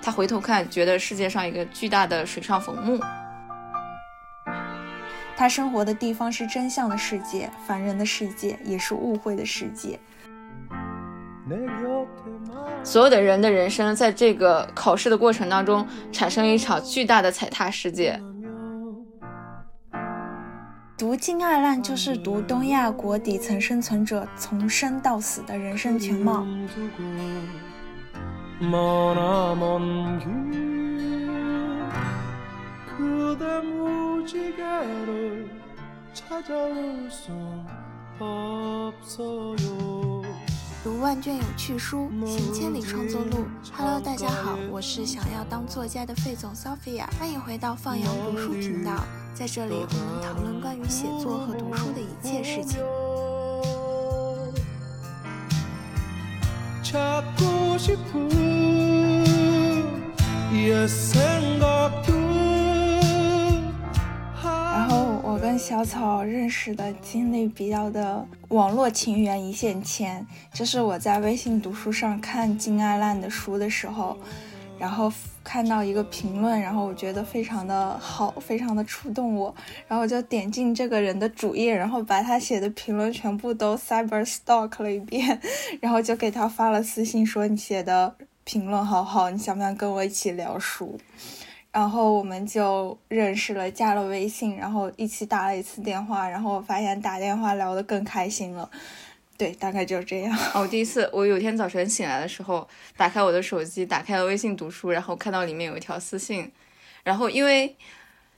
他回头看，觉得世界上一个巨大的水上坟墓。他生活的地方是真相的世界，凡人的世界也是误会的世界。所有的人的人生，在这个考试的过程当中，产生一场巨大的踩踏事件。读金爱烂就是读东亚国底层生存者从生到死的人生全貌。读万卷有趣书，行千里创作路。Hello，大家好，我是想要当作家的费总 Sophia，欢迎回到放羊读书频道。在这里，我们讨论关于写作和读书的一切事情。然小草认识的经历比较的网络情缘一线牵，就是我在微信读书上看金爱烂的书的时候，然后看到一个评论，然后我觉得非常的好，非常的触动我，然后我就点进这个人的主页，然后把他写的评论全部都 cyber stalk 了一遍，然后就给他发了私信说你写的评论好好，你想不想跟我一起聊书？然后我们就认识了，加了微信，然后一起打了一次电话，然后发现打电话聊得更开心了。对，大概就是这样。我第一次，我有天早晨醒来的时候，打开我的手机，打开了微信读书，然后看到里面有一条私信，然后因为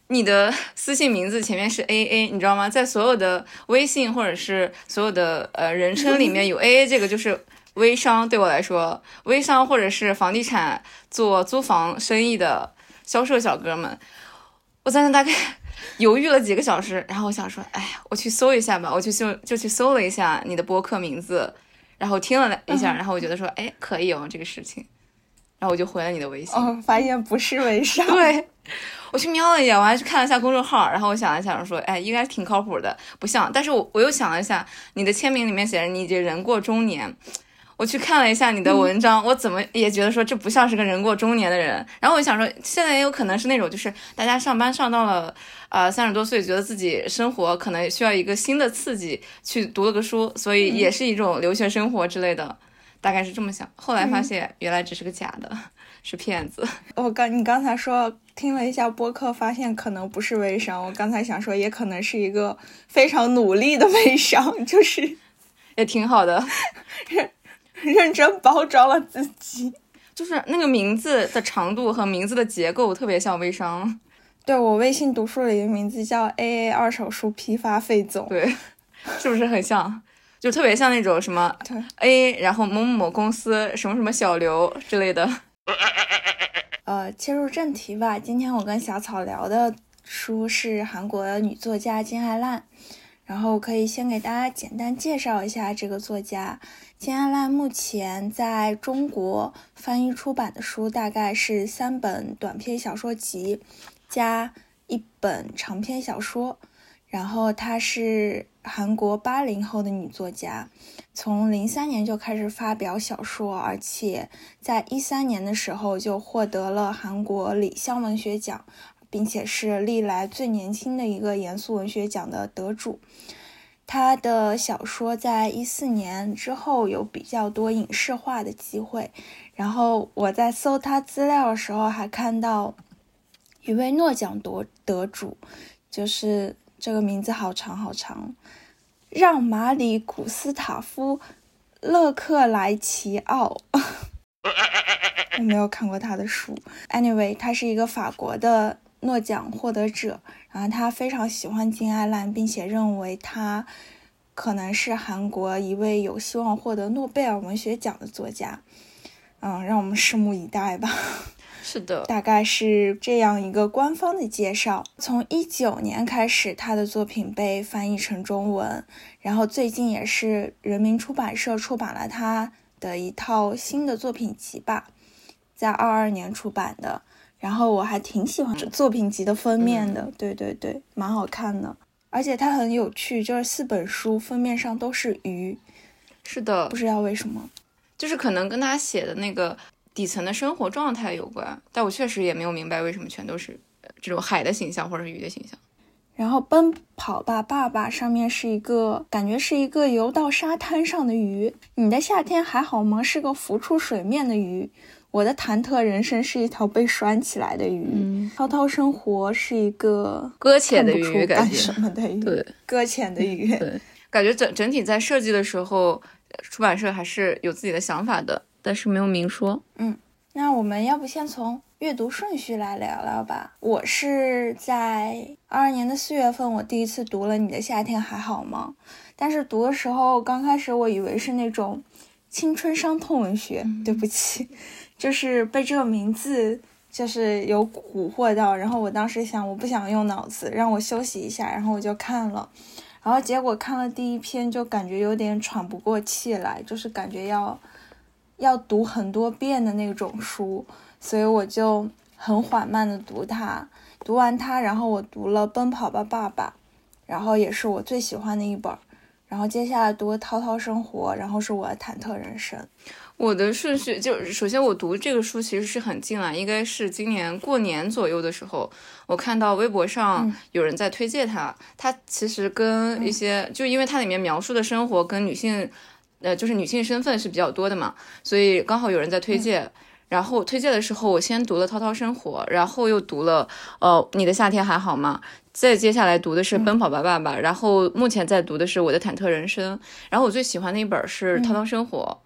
你的私信名字前面是 A A，你知道吗？在所有的微信或者是所有的呃人称里面有 A A 这个就是微商，对我来说，微商或者是房地产做租房生意的。销售小哥们，我在那大概 犹豫了几个小时，然后我想说，哎呀，我去搜一下吧，我去搜就去搜了一下你的播客名字，然后听了一下，然后我觉得说，哎，可以哦，这个事情，然后我就回了你的微信，哦，发现不是微 商，对，我去瞄了一眼，我还去看了一下公众号，然后我想了想说，哎，应该挺靠谱的，不像，但是我我又想了一下，你的签名里面写着你已经人过中年。我去看了一下你的文章，我怎么也觉得说这不像是个人过中年的人。然后我想说，现在也有可能是那种，就是大家上班上到了，呃，三十多岁，觉得自己生活可能需要一个新的刺激，去读了个书，所以也是一种留学生活之类的，大概是这么想。后来发现原来只是个假的，是骗子。我刚你刚才说听了一下播客，发现可能不是微商。我刚才想说，也可能是一个非常努力的微商，就是也挺好的。认真包装了自己，就是那个名字的长度和名字的结构特别像微商。对我微信读书里的名字叫 A A 二手书批发费总，对，是不是很像？就特别像那种什么 A，然后某某某公司什么什么小刘之类的。呃，切入正题吧，今天我跟小草聊的书是韩国女作家金爱烂。然后可以先给大家简单介绍一下这个作家金爱烂。目前在中国翻译出版的书大概是三本短篇小说集加一本长篇小说。然后她是韩国八零后的女作家，从零三年就开始发表小说，而且在一三年的时候就获得了韩国李湘文学奖。并且是历来最年轻的一个严肃文学奖的得主。他的小说在一四年之后有比较多影视化的机会。然后我在搜他资料的时候，还看到一位诺奖得得主，就是这个名字好长好长，让马里古斯塔夫勒克莱奇奥。我没有看过他的书。Anyway，他是一个法国的。诺奖获得者，然后他非常喜欢金爱烂，并且认为他可能是韩国一位有希望获得诺贝尔文学奖的作家。嗯，让我们拭目以待吧。是的，大概是这样一个官方的介绍。从一九年开始，他的作品被翻译成中文，然后最近也是人民出版社出版了他的一套新的作品集吧，在二二年出版的。然后我还挺喜欢作品集的封面的，对对对，蛮好看的，而且它很有趣，就是四本书封面上都是鱼，是的，不知道为什么，就是可能跟他写的那个底层的生活状态有关。但我确实也没有明白为什么全都是这种海的形象或者是鱼的形象。然后奔跑吧爸爸上面是一个感觉是一个游到沙滩上的鱼。你的夏天还好吗？是个浮出水面的鱼。我的忐忑人生是一条被拴起来的鱼，滔滔生活是一个搁浅的鱼，干什么的鱼？对，搁浅的鱼。对，感觉整整体在设计的时候，出版社还是有自己的想法的，但是没有明说。嗯，那我们要不先从阅读顺序来聊聊吧？我是在二二年的四月份，我第一次读了《你的夏天还好吗》，但是读的时候，刚开始我以为是那种青春伤痛文学，对不起。就是被这个名字就是有蛊惑到，然后我当时想我不想用脑子，让我休息一下，然后我就看了，然后结果看了第一篇就感觉有点喘不过气来，就是感觉要要读很多遍的那种书，所以我就很缓慢的读它，读完它，然后我读了《奔跑吧爸爸》，然后也是我最喜欢的一本，然后接下来读《涛涛生活》，然后是我的忐忑人生。我的顺序就首先我读这个书其实是很近了，应该是今年过年左右的时候，我看到微博上有人在推荐它。它其实跟一些就因为它里面描述的生活跟女性，呃，就是女性身份是比较多的嘛，所以刚好有人在推荐。然后推荐的时候，我先读了《滔滔生活》，然后又读了呃《你的夏天还好吗》，再接下来读的是《奔跑吧爸爸》，然后目前在读的是《我的忐忑人生》，然后我最喜欢的一本是《滔滔生活》。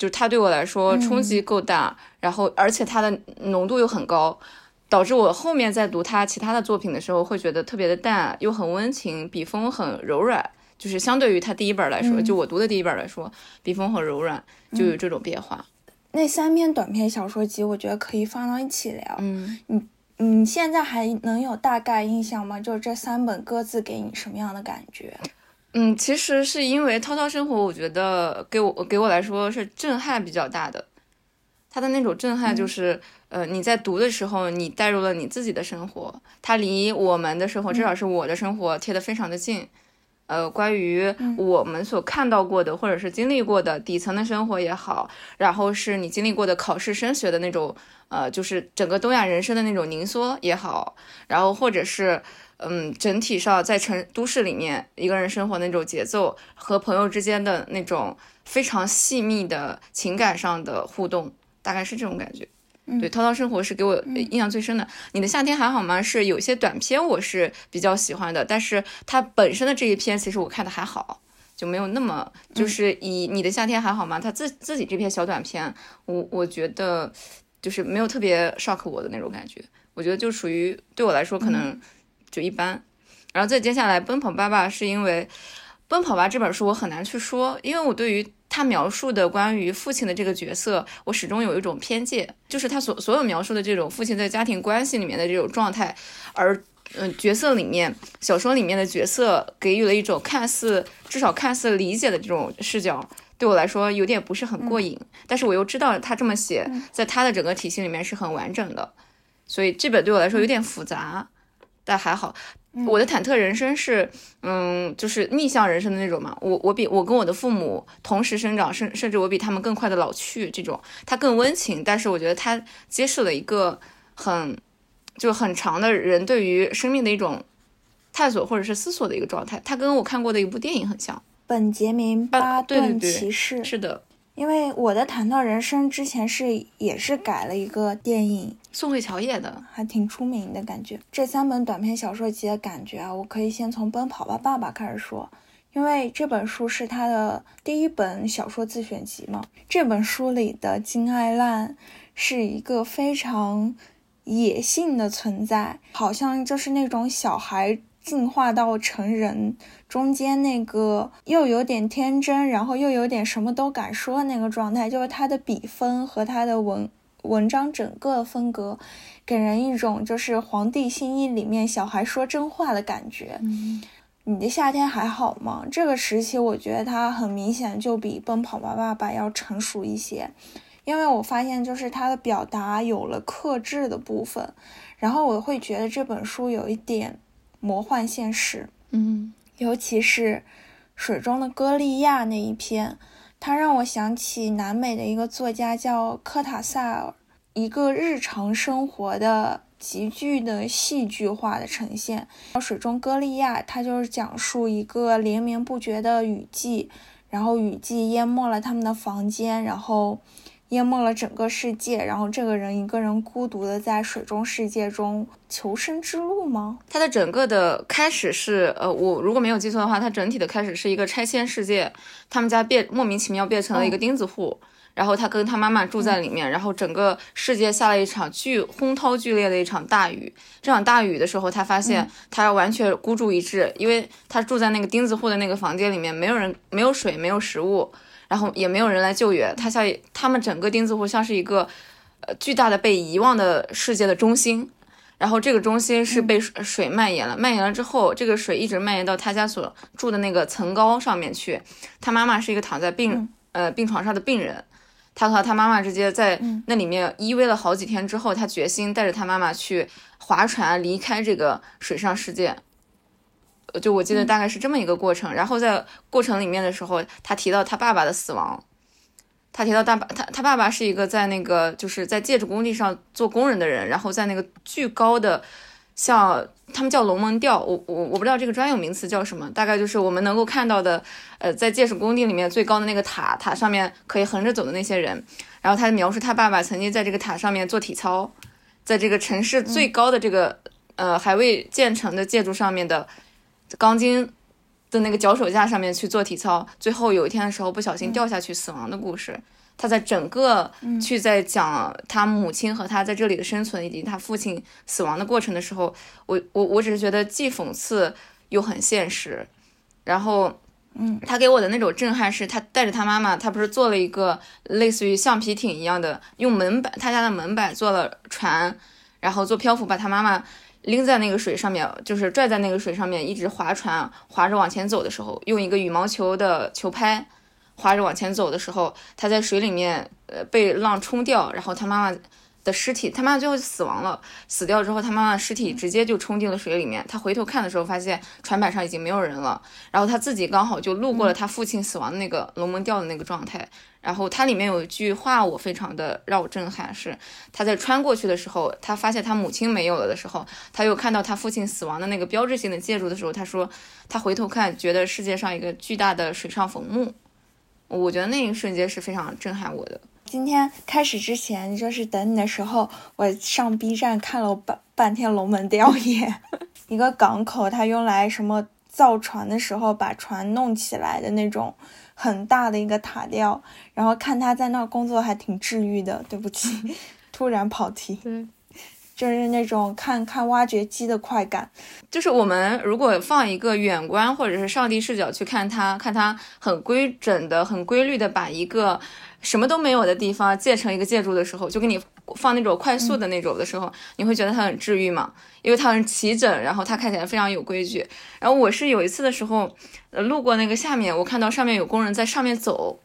就是它对我来说冲击够大，然后而且它的浓度又很高，导致我后面在读他其他的作品的时候会觉得特别的淡，又很温情，笔锋很柔软。就是相对于他第一本来说，就我读的第一本来说，笔锋很柔软，就有这种变化。那三篇短篇小说集，我觉得可以放到一起聊。嗯，你你现在还能有大概印象吗？就是这三本各自给你什么样的感觉？嗯，其实是因为《涛涛生活》，我觉得给我给我来说是震撼比较大的。他的那种震撼就是，呃，你在读的时候，你带入了你自己的生活，它离我们的生活，至少是我的生活贴得非常的近。呃，关于我们所看到过的或者是经历过的底层的生活也好，然后是你经历过的考试升学的那种，呃，就是整个东亚人生的那种凝缩也好，然后或者是。嗯，整体上在城都市里面一个人生活那种节奏和朋友之间的那种非常细密的情感上的互动，大概是这种感觉。对，涛涛生活是给我印象最深的。你的夏天还好吗？是有些短片我是比较喜欢的，但是它本身的这一篇其实我看的还好，就没有那么就是以你的夏天还好吗？他自自己这篇小短片，我我觉得就是没有特别 shock 我的那种感觉。我觉得就属于对我来说可能。就一般，然后再接下来《奔跑吧爸》是因为《奔跑吧》这本书我很难去说，因为我对于他描述的关于父亲的这个角色，我始终有一种偏见，就是他所所有描述的这种父亲在家庭关系里面的这种状态，而嗯角色里面小说里面的角色给予了一种看似至少看似理解的这种视角，对我来说有点不是很过瘾，但是我又知道他这么写，在他的整个体系里面是很完整的，所以这本对我来说有点复杂。但还好，我的忐忑人生是，嗯，就是逆向人生的那种嘛。我我比我跟我的父母同时生长，甚甚至我比他们更快的老去，这种他更温情。但是我觉得他揭示了一个很就很长的人对于生命的一种探索或者是思索的一个状态。它跟我看过的一部电影很像，本杰明巴顿骑士是的。因为我的谈到人生之前是也是改了一个电影，宋慧乔演的，还挺出名的感觉。这三本短篇小说集的感觉啊，我可以先从《奔跑吧爸爸》开始说，因为这本书是他的第一本小说自选集嘛。这本书里的金爱烂是一个非常野性的存在，好像就是那种小孩进化到成人。中间那个又有点天真，然后又有点什么都敢说的那个状态，就是他的笔锋和他的文文章整个风格，给人一种就是《皇帝新衣》里面小孩说真话的感觉。你的夏天还好吗？这个时期我觉得他很明显就比《奔跑吧爸爸》要成熟一些，因为我发现就是他的表达有了克制的部分，然后我会觉得这本书有一点魔幻现实。嗯。尤其是水中的歌利亚那一篇，它让我想起南美的一个作家叫科塔萨尔，一个日常生活的极具的戏剧化的呈现。水中歌利亚，它就是讲述一个连绵不绝的雨季，然后雨季淹没了他们的房间，然后。淹没了整个世界，然后这个人一个人孤独的在水中世界中求生之路吗？它的整个的开始是，呃，我如果没有记错的话，它整体的开始是一个拆迁世界，他们家变莫名其妙变成了一个钉子户，然后他跟他妈妈住在里面，然后整个世界下了一场巨轰涛剧烈的一场大雨，这场大雨的时候，他发现他完全孤注一掷，因为他住在那个钉子户的那个房间里面，没有人，没有水，没有食物。然后也没有人来救援，他像他们整个钉子户像是一个，呃巨大的被遗忘的世界的中心，然后这个中心是被水蔓延了，蔓延了之后，这个水一直蔓延到他家所住的那个层高上面去。他妈妈是一个躺在病呃病床上的病人，他和他妈妈直接在那里面依偎了好几天之后，他决心带着他妈妈去划船离开这个水上世界。就我记得大概是这么一个过程，然后在过程里面的时候，他提到他爸爸的死亡，他提到大爸他他爸爸是一个在那个就是在建筑工地上做工人的人，然后在那个巨高的像他们叫龙门吊，我我我不知道这个专有名词叫什么，大概就是我们能够看到的，呃，在建筑工地里面最高的那个塔，塔上面可以横着走的那些人，然后他描述他爸爸曾经在这个塔上面做体操，在这个城市最高的这个呃还未建成的建筑上面的。钢筋的那个脚手架上面去做体操，最后有一天的时候不小心掉下去死亡的故事。他在整个去在讲他母亲和他在这里的生存以及他父亲死亡的过程的时候，我我我只是觉得既讽刺又很现实。然后，嗯，他给我的那种震撼是他带着他妈妈，他不是做了一个类似于橡皮艇一样的，用门板他家的门板做了船，然后做漂浮把他妈妈。拎在那个水上面，就是拽在那个水上面，一直划船，划着往前走的时候，用一个羽毛球的球拍划着往前走的时候，他在水里面，呃，被浪冲掉，然后他妈妈。的尸体，他妈妈最后就死亡了。死掉之后，他妈妈尸体直接就冲进了水里面。他回头看的时候，发现船板上已经没有人了。然后他自己刚好就路过了他父亲死亡的那个龙门吊的那个状态。然后它里面有一句话，我非常的让我震撼，是他在穿过去的时候，他发现他母亲没有了的时候，他又看到他父亲死亡的那个标志性的建筑的时候，他说他回头看，觉得世界上一个巨大的水上坟墓。我觉得那一瞬间是非常震撼我的。今天开始之前，就是等你的时候，我上 B 站看了半半天龙门吊唁，一个港口，它用来什么造船的时候把船弄起来的那种很大的一个塔吊，然后看他在那儿工作还挺治愈的。对不起，突然跑题。对。就是那种看看挖掘机的快感，就是我们如果放一个远观或者是上帝视角去看它，看它很规整的、很规律的把一个什么都没有的地方建成一个建筑的时候，就给你放那种快速的那种的时候，你会觉得它很治愈嘛？因为它很齐整，然后它看起来非常有规矩。然后我是有一次的时候，呃，路过那个下面，我看到上面有工人在上面走。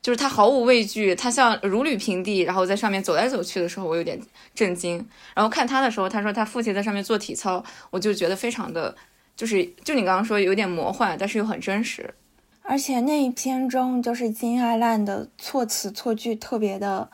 就是他毫无畏惧，他像如履平地，然后在上面走来走去的时候，我有点震惊。然后看他的时候，他说他父亲在上面做体操，我就觉得非常的，就是就你刚刚说有点魔幻，但是又很真实。而且那一篇中，就是金爱烂的措辞措句特别的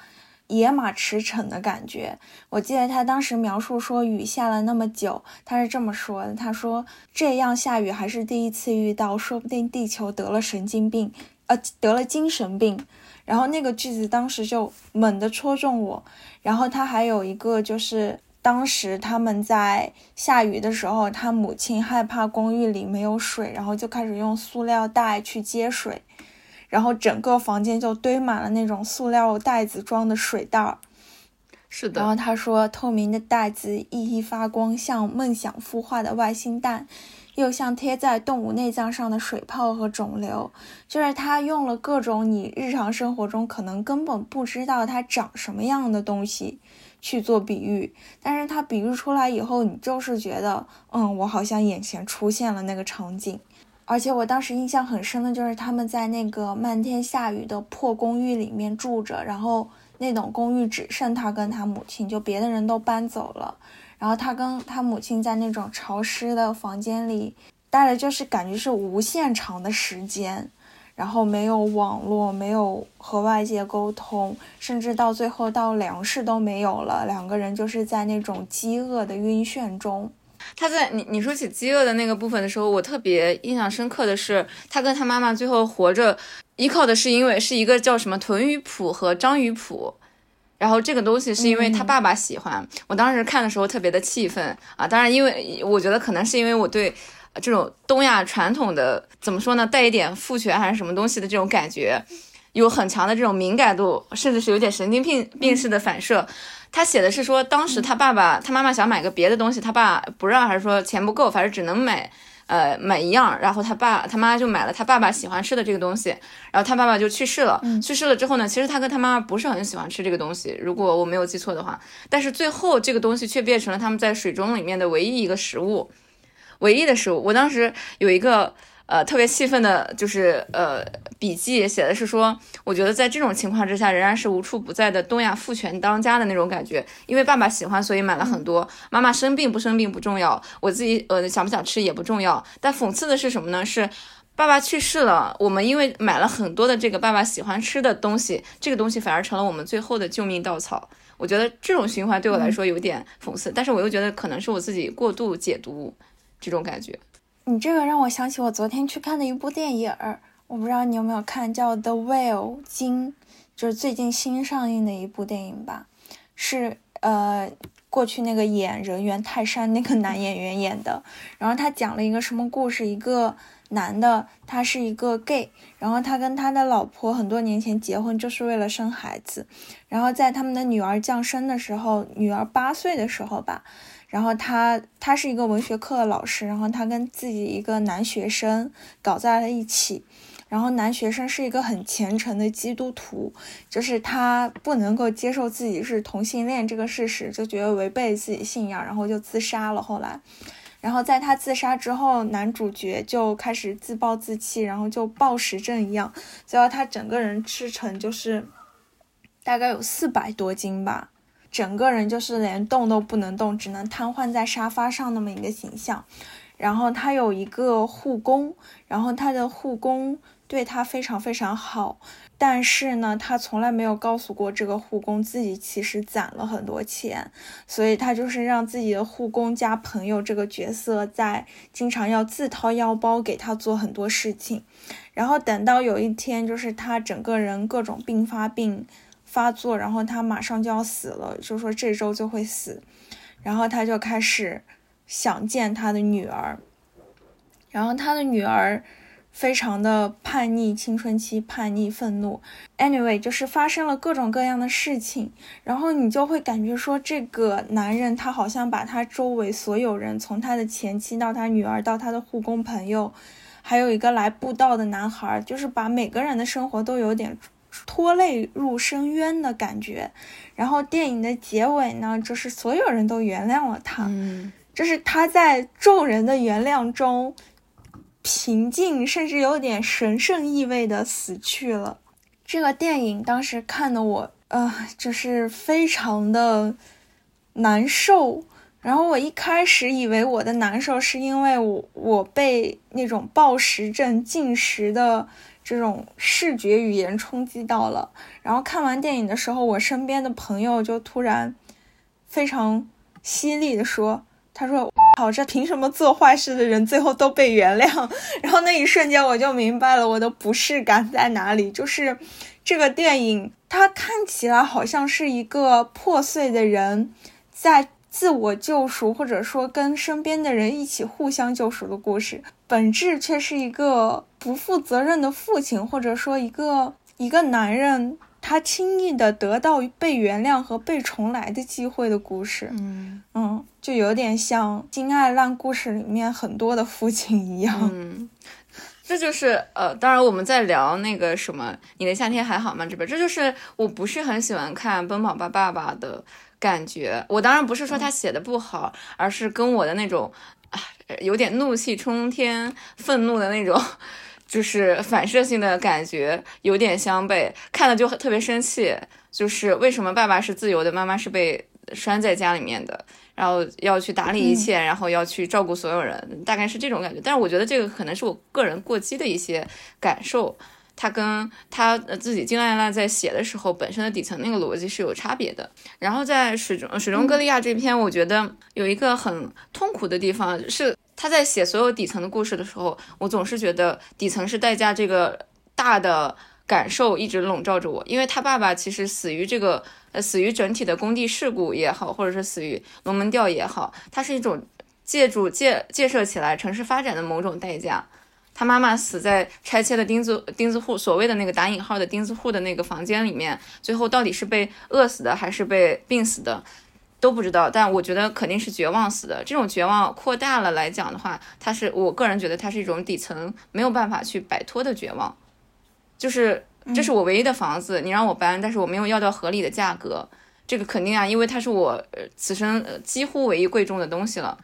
野马驰骋的感觉。我记得他当时描述说雨下了那么久，他是这么说的：他说这样下雨还是第一次遇到，说不定地球得了神经病。呃，得了精神病，然后那个句子当时就猛地戳中我。然后他还有一个就是，当时他们在下雨的时候，他母亲害怕公寓里没有水，然后就开始用塑料袋去接水，然后整个房间就堆满了那种塑料袋子装的水袋。是的。然后他说，透明的袋子熠熠发光，像梦想孵化的外星蛋。又像贴在动物内脏上的水泡和肿瘤，就是他用了各种你日常生活中可能根本不知道它长什么样的东西去做比喻，但是他比喻出来以后，你就是觉得，嗯，我好像眼前出现了那个场景。而且我当时印象很深的就是他们在那个漫天下雨的破公寓里面住着，然后那栋公寓只剩他跟他母亲，就别的人都搬走了。然后他跟他母亲在那种潮湿的房间里待了，就是感觉是无限长的时间。然后没有网络，没有和外界沟通，甚至到最后到粮食都没有了，两个人就是在那种饥饿的晕眩中。他在你你说起饥饿的那个部分的时候，我特别印象深刻的是，他跟他妈妈最后活着，依靠的是因为是一个叫什么豚鱼谱和章鱼谱，然后这个东西是因为他爸爸喜欢。我当时看的时候特别的气愤啊！当然，因为我觉得可能是因为我对这种东亚传统的怎么说呢，带一点父权还是什么东西的这种感觉，有很强的这种敏感度，甚至是有点神经病病式的反射。他写的是说，当时他爸爸他妈妈想买个别的东西，他爸不让，还是说钱不够，反正只能买，呃，买一样。然后他爸他妈就买了他爸爸喜欢吃的这个东西，然后他爸爸就去世了。去世了之后呢，其实他跟他妈妈不是很喜欢吃这个东西，如果我没有记错的话。但是最后这个东西却变成了他们在水中里面的唯一一个食物，唯一的食物。我当时有一个。呃，特别气愤的就是呃，笔记写的是说，我觉得在这种情况之下，仍然是无处不在的东亚父权当家的那种感觉。因为爸爸喜欢，所以买了很多。妈妈生病不生病不重要，我自己呃想不想吃也不重要。但讽刺的是什么呢？是爸爸去世了，我们因为买了很多的这个爸爸喜欢吃的东西，这个东西反而成了我们最后的救命稻草。我觉得这种循环对我来说有点讽刺，但是我又觉得可能是我自己过度解读这种感觉。你这个让我想起我昨天去看的一部电影，我不知道你有没有看，叫《The Whale》鲸，就是最近新上映的一部电影吧，是呃过去那个演人猿泰山那个男演员演的，然后他讲了一个什么故事？一个男的，他是一个 gay，然后他跟他的老婆很多年前结婚就是为了生孩子，然后在他们的女儿降生的时候，女儿八岁的时候吧。然后他他是一个文学课的老师，然后他跟自己一个男学生搞在了一起，然后男学生是一个很虔诚的基督徒，就是他不能够接受自己是同性恋这个事实，就觉得违背自己信仰，然后就自杀了。后来，然后在他自杀之后，男主角就开始自暴自弃，然后就暴食症一样，最后他整个人吃成就是大概有四百多斤吧。整个人就是连动都不能动，只能瘫痪在沙发上那么一个形象。然后他有一个护工，然后他的护工对他非常非常好，但是呢，他从来没有告诉过这个护工自己其实攒了很多钱，所以他就是让自己的护工加朋友这个角色在经常要自掏腰包给他做很多事情。然后等到有一天，就是他整个人各种病发病。发作，然后他马上就要死了，就说这周就会死，然后他就开始想见他的女儿，然后他的女儿非常的叛逆，青春期叛逆愤怒，anyway 就是发生了各种各样的事情，然后你就会感觉说这个男人他好像把他周围所有人，从他的前妻到他女儿到他的护工朋友，还有一个来布道的男孩，就是把每个人的生活都有点。拖累入深渊的感觉，然后电影的结尾呢，就是所有人都原谅了他，就是他在众人的原谅中平静，甚至有点神圣意味的死去了。这个电影当时看的我，呃，就是非常的难受。然后我一开始以为我的难受是因为我我被那种暴食症进食的。这种视觉语言冲击到了，然后看完电影的时候，我身边的朋友就突然非常犀利的说：“他说，好，这凭什么做坏事的人最后都被原谅？” 然后那一瞬间我就明白了我的不适感在哪里，就是这个电影它看起来好像是一个破碎的人在。自我救赎，或者说跟身边的人一起互相救赎的故事，本质却是一个不负责任的父亲，或者说一个一个男人，他轻易的得到被原谅和被重来的机会的故事。嗯嗯，就有点像《金爱烂》故事里面很多的父亲一样。嗯，这就是呃，当然我们在聊那个什么，你的夏天还好吗？这边这就是我不是很喜欢看《奔跑吧爸爸》的。感觉我当然不是说他写的不好，而是跟我的那种啊有点怒气冲天、愤怒的那种，就是反射性的感觉有点相悖，看了就特别生气。就是为什么爸爸是自由的，妈妈是被拴在家里面的，然后要去打理一切，然后要去照顾所有人，大概是这种感觉。但是我觉得这个可能是我个人过激的一些感受。他跟他自己金爱烂在写的时候本身的底层那个逻辑是有差别的。然后在水中水中歌利亚这篇，我觉得有一个很痛苦的地方是，他在写所有底层的故事的时候，我总是觉得底层是代价这个大的感受一直笼罩着我，因为他爸爸其实死于这个呃死于整体的工地事故也好，或者是死于龙门吊也好，它是一种借助建建设起来城市发展的某种代价。他妈妈死在拆迁的钉子钉子户，所谓的那个打引号的钉子户的那个房间里面，最后到底是被饿死的还是被病死的，都不知道。但我觉得肯定是绝望死的。这种绝望扩大了来讲的话，它是我个人觉得它是一种底层没有办法去摆脱的绝望。就是这是我唯一的房子，你让我搬，但是我没有要到合理的价格，这个肯定啊，因为它是我呃此生呃几乎唯一贵重的东西了。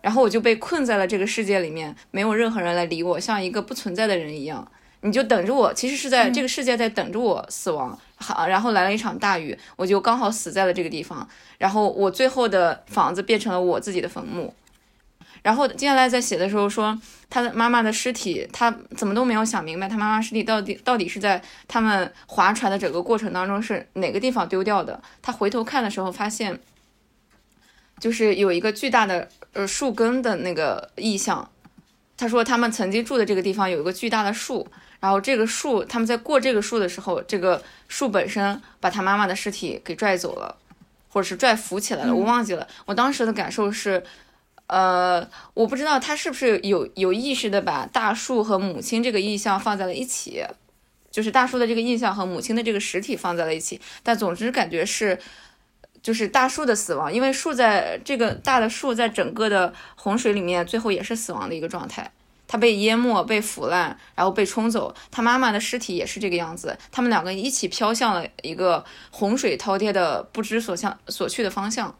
然后我就被困在了这个世界里面，没有任何人来理我，像一个不存在的人一样。你就等着我，其实是在这个世界在等着我死亡。好，然后来了一场大雨，我就刚好死在了这个地方。然后我最后的房子变成了我自己的坟墓。然后接下来在写的时候说，他的妈妈的尸体，他怎么都没有想明白，他妈妈尸体到底到底是在他们划船的整个过程当中是哪个地方丢掉的。他回头看的时候发现，就是有一个巨大的。呃，树根的那个意象，他说他们曾经住的这个地方有一个巨大的树，然后这个树他们在过这个树的时候，这个树本身把他妈妈的尸体给拽走了，或者是拽浮起来了，我忘记了。我当时的感受是，呃，我不知道他是不是有有意识的把大树和母亲这个意象放在了一起，就是大树的这个印象和母亲的这个实体放在了一起，但总之感觉是。就是大树的死亡，因为树在这个大的树在整个的洪水里面，最后也是死亡的一个状态，它被淹没、被腐烂，然后被冲走。他妈妈的尸体也是这个样子，他们两个一起飘向了一个洪水滔天的不知所向所去的方向。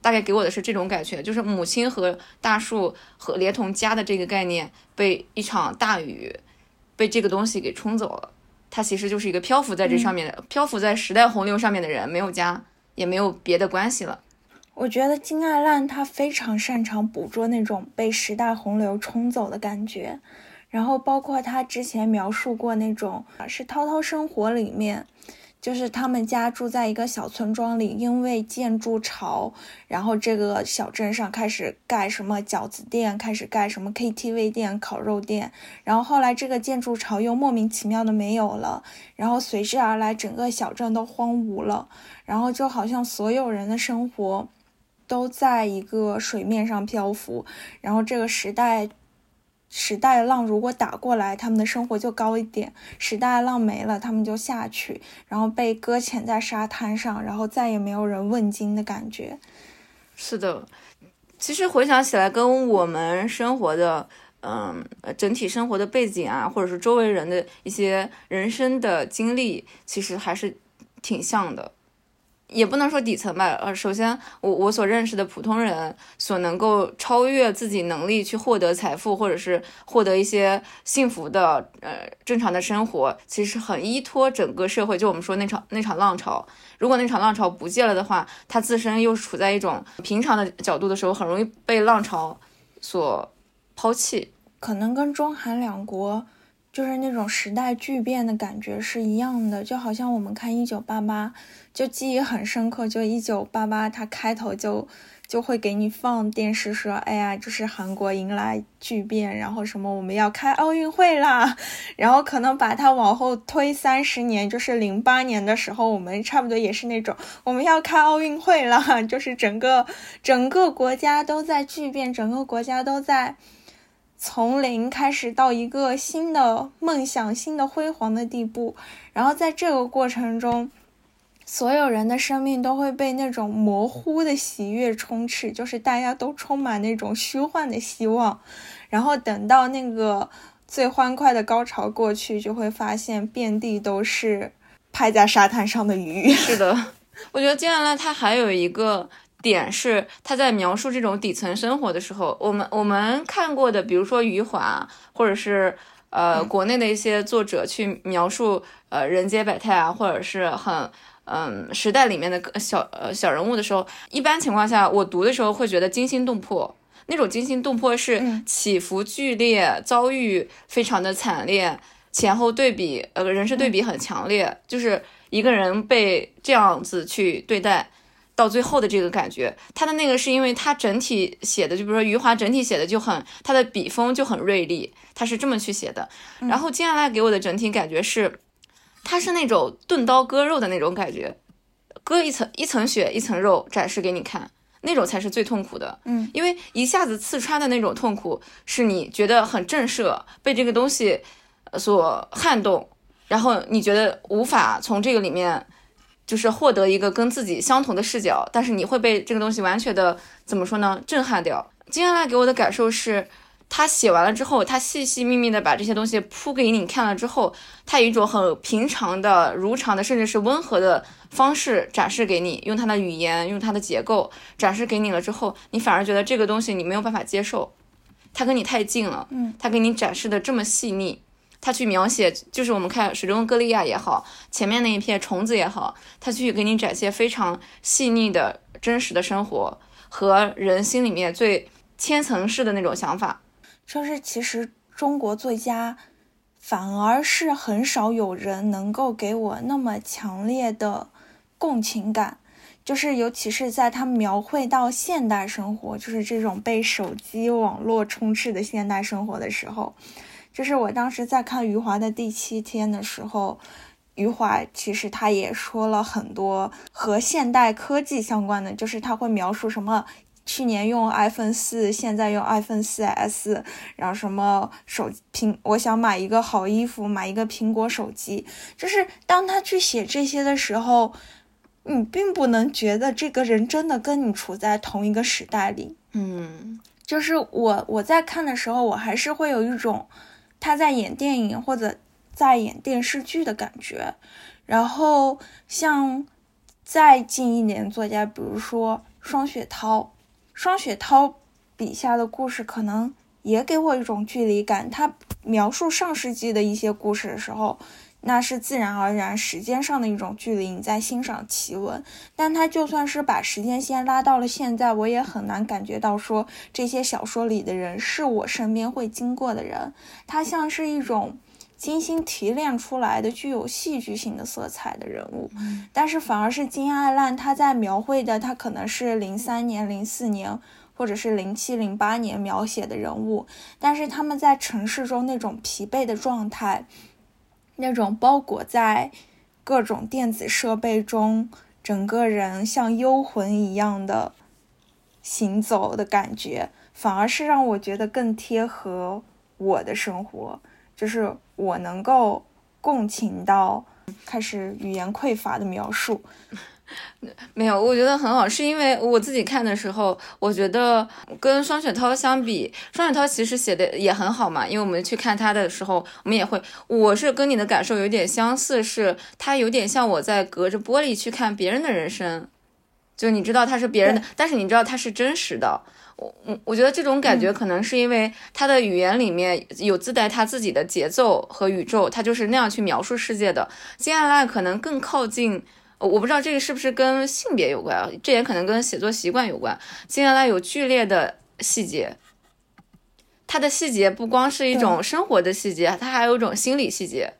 大概给我的是这种感觉，就是母亲和大树和连同家的这个概念被一场大雨被这个东西给冲走了。他其实就是一个漂浮在这上面的、漂浮在时代洪流上面的人，没有家。也没有别的关系了。我觉得金爱烂他非常擅长捕捉那种被时代洪流冲走的感觉，然后包括他之前描述过那种是《涛涛生活》里面。就是他们家住在一个小村庄里，因为建筑潮，然后这个小镇上开始盖什么饺子店，开始盖什么 KTV 店、烤肉店，然后后来这个建筑潮又莫名其妙的没有了，然后随之而来整个小镇都荒芜了，然后就好像所有人的生活都在一个水面上漂浮，然后这个时代。时代浪如果打过来，他们的生活就高一点；时代浪没了，他们就下去，然后被搁浅在沙滩上，然后再也没有人问津的感觉。是的，其实回想起来，跟我们生活的，嗯，整体生活的背景啊，或者是周围人的一些人生的经历，其实还是挺像的。也不能说底层吧，呃，首先我我所认识的普通人所能够超越自己能力去获得财富，或者是获得一些幸福的呃正常的生活，其实很依托整个社会。就我们说那场那场浪潮，如果那场浪潮不见了的话，他自身又处在一种平常的角度的时候，很容易被浪潮所抛弃。可能跟中韩两国。就是那种时代巨变的感觉是一样的，就好像我们看一九八八，就记忆很深刻。就一九八八，它开头就就会给你放电视说，哎呀，就是韩国迎来巨变，然后什么我们要开奥运会啦，然后可能把它往后推三十年，就是零八年的时候，我们差不多也是那种我们要开奥运会了，就是整个整个国家都在巨变，整个国家都在。从零开始到一个新的梦想、新的辉煌的地步，然后在这个过程中，所有人的生命都会被那种模糊的喜悦充斥，就是大家都充满那种虚幻的希望。然后等到那个最欢快的高潮过去，就会发现遍地都是拍在沙滩上的鱼。是的，我觉得接下来它还有一个。点是他在描述这种底层生活的时候，我们我们看过的，比如说余华，或者是呃国内的一些作者去描述呃人间百态啊，或者是很嗯时代里面的小呃小人物的时候，一般情况下我读的时候会觉得惊心动魄，那种惊心动魄是起伏剧烈，遭遇非常的惨烈，前后对比，呃，人事对比很强烈，就是一个人被这样子去对待，到最后的这个感觉。他的那个是因为他整体写的，就比如说余华整体写的就很，他的笔锋就很锐利，他是这么去写的。然后接下来给我的整体感觉是，他是那种钝刀割肉的那种感觉，割一层一层血一层肉展示给你看。那种才是最痛苦的，嗯，因为一下子刺穿的那种痛苦，是你觉得很震慑，被这个东西所撼动，然后你觉得无法从这个里面，就是获得一个跟自己相同的视角，但是你会被这个东西完全的怎么说呢？震撼掉。接下来给我的感受是，他写完了之后，他细细密密的把这些东西铺给你看了之后，他以一种很平常的、如常的，甚至是温和的。方式展示给你，用他的语言，用他的结构展示给你了之后，你反而觉得这个东西你没有办法接受，他跟你太近了。嗯，他给你展示的这么细腻，他去描写，就是我们看《水中歌利亚》也好，前面那一片虫子也好，他去给你展现非常细腻的真实的生活和人心里面最千层式的那种想法。就是其实中国作家。反而是很少有人能够给我那么强烈的共情感，就是尤其是在他描绘到现代生活，就是这种被手机网络充斥的现代生活的时候，就是我当时在看余华的第七天的时候，余华其实他也说了很多和现代科技相关的，就是他会描述什么。去年用 iPhone 四，现在用 iPhone 四 S，然后什么手苹，我想买一个好衣服，买一个苹果手机。就是当他去写这些的时候，你并不能觉得这个人真的跟你处在同一个时代里。嗯，就是我我在看的时候，我还是会有一种他在演电影或者在演电视剧的感觉。然后像再近一点作家，比如说双雪涛。双雪涛笔下的故事可能也给我一种距离感。他描述上世纪的一些故事的时候，那是自然而然时间上的一种距离，你在欣赏奇闻。但他就算是把时间线拉到了现在，我也很难感觉到说这些小说里的人是我身边会经过的人。他像是一种精心提炼出来的、具有戏剧性的色彩的人物。但是反而是金爱烂，他在描绘的他可能是零三年、零四年，或者是零七、零八年描写的人物，但是他们在城市中那种疲惫的状态，那种包裹在各种电子设备中，整个人像幽魂一样的行走的感觉，反而是让我觉得更贴合我的生活，就是我能够共情到。开始语言匮乏的描述，没有，我觉得很好，是因为我自己看的时候，我觉得跟双雪涛相比，双雪涛其实写的也很好嘛。因为我们去看他的时候，我们也会，我是跟你的感受有点相似，是他有点像我在隔着玻璃去看别人的人生，就你知道他是别人的，但是你知道他是真实的。我我我觉得这种感觉可能是因为他的语言里面有自带他自己的节奏和宇宙，他就是那样去描述世界的。接下来可能更靠近，我不知道这个是不是跟性别有关啊？这也可能跟写作习惯有关。接下来有剧烈的细节，它的细节不光是一种生活的细节，它还有一种心理细节。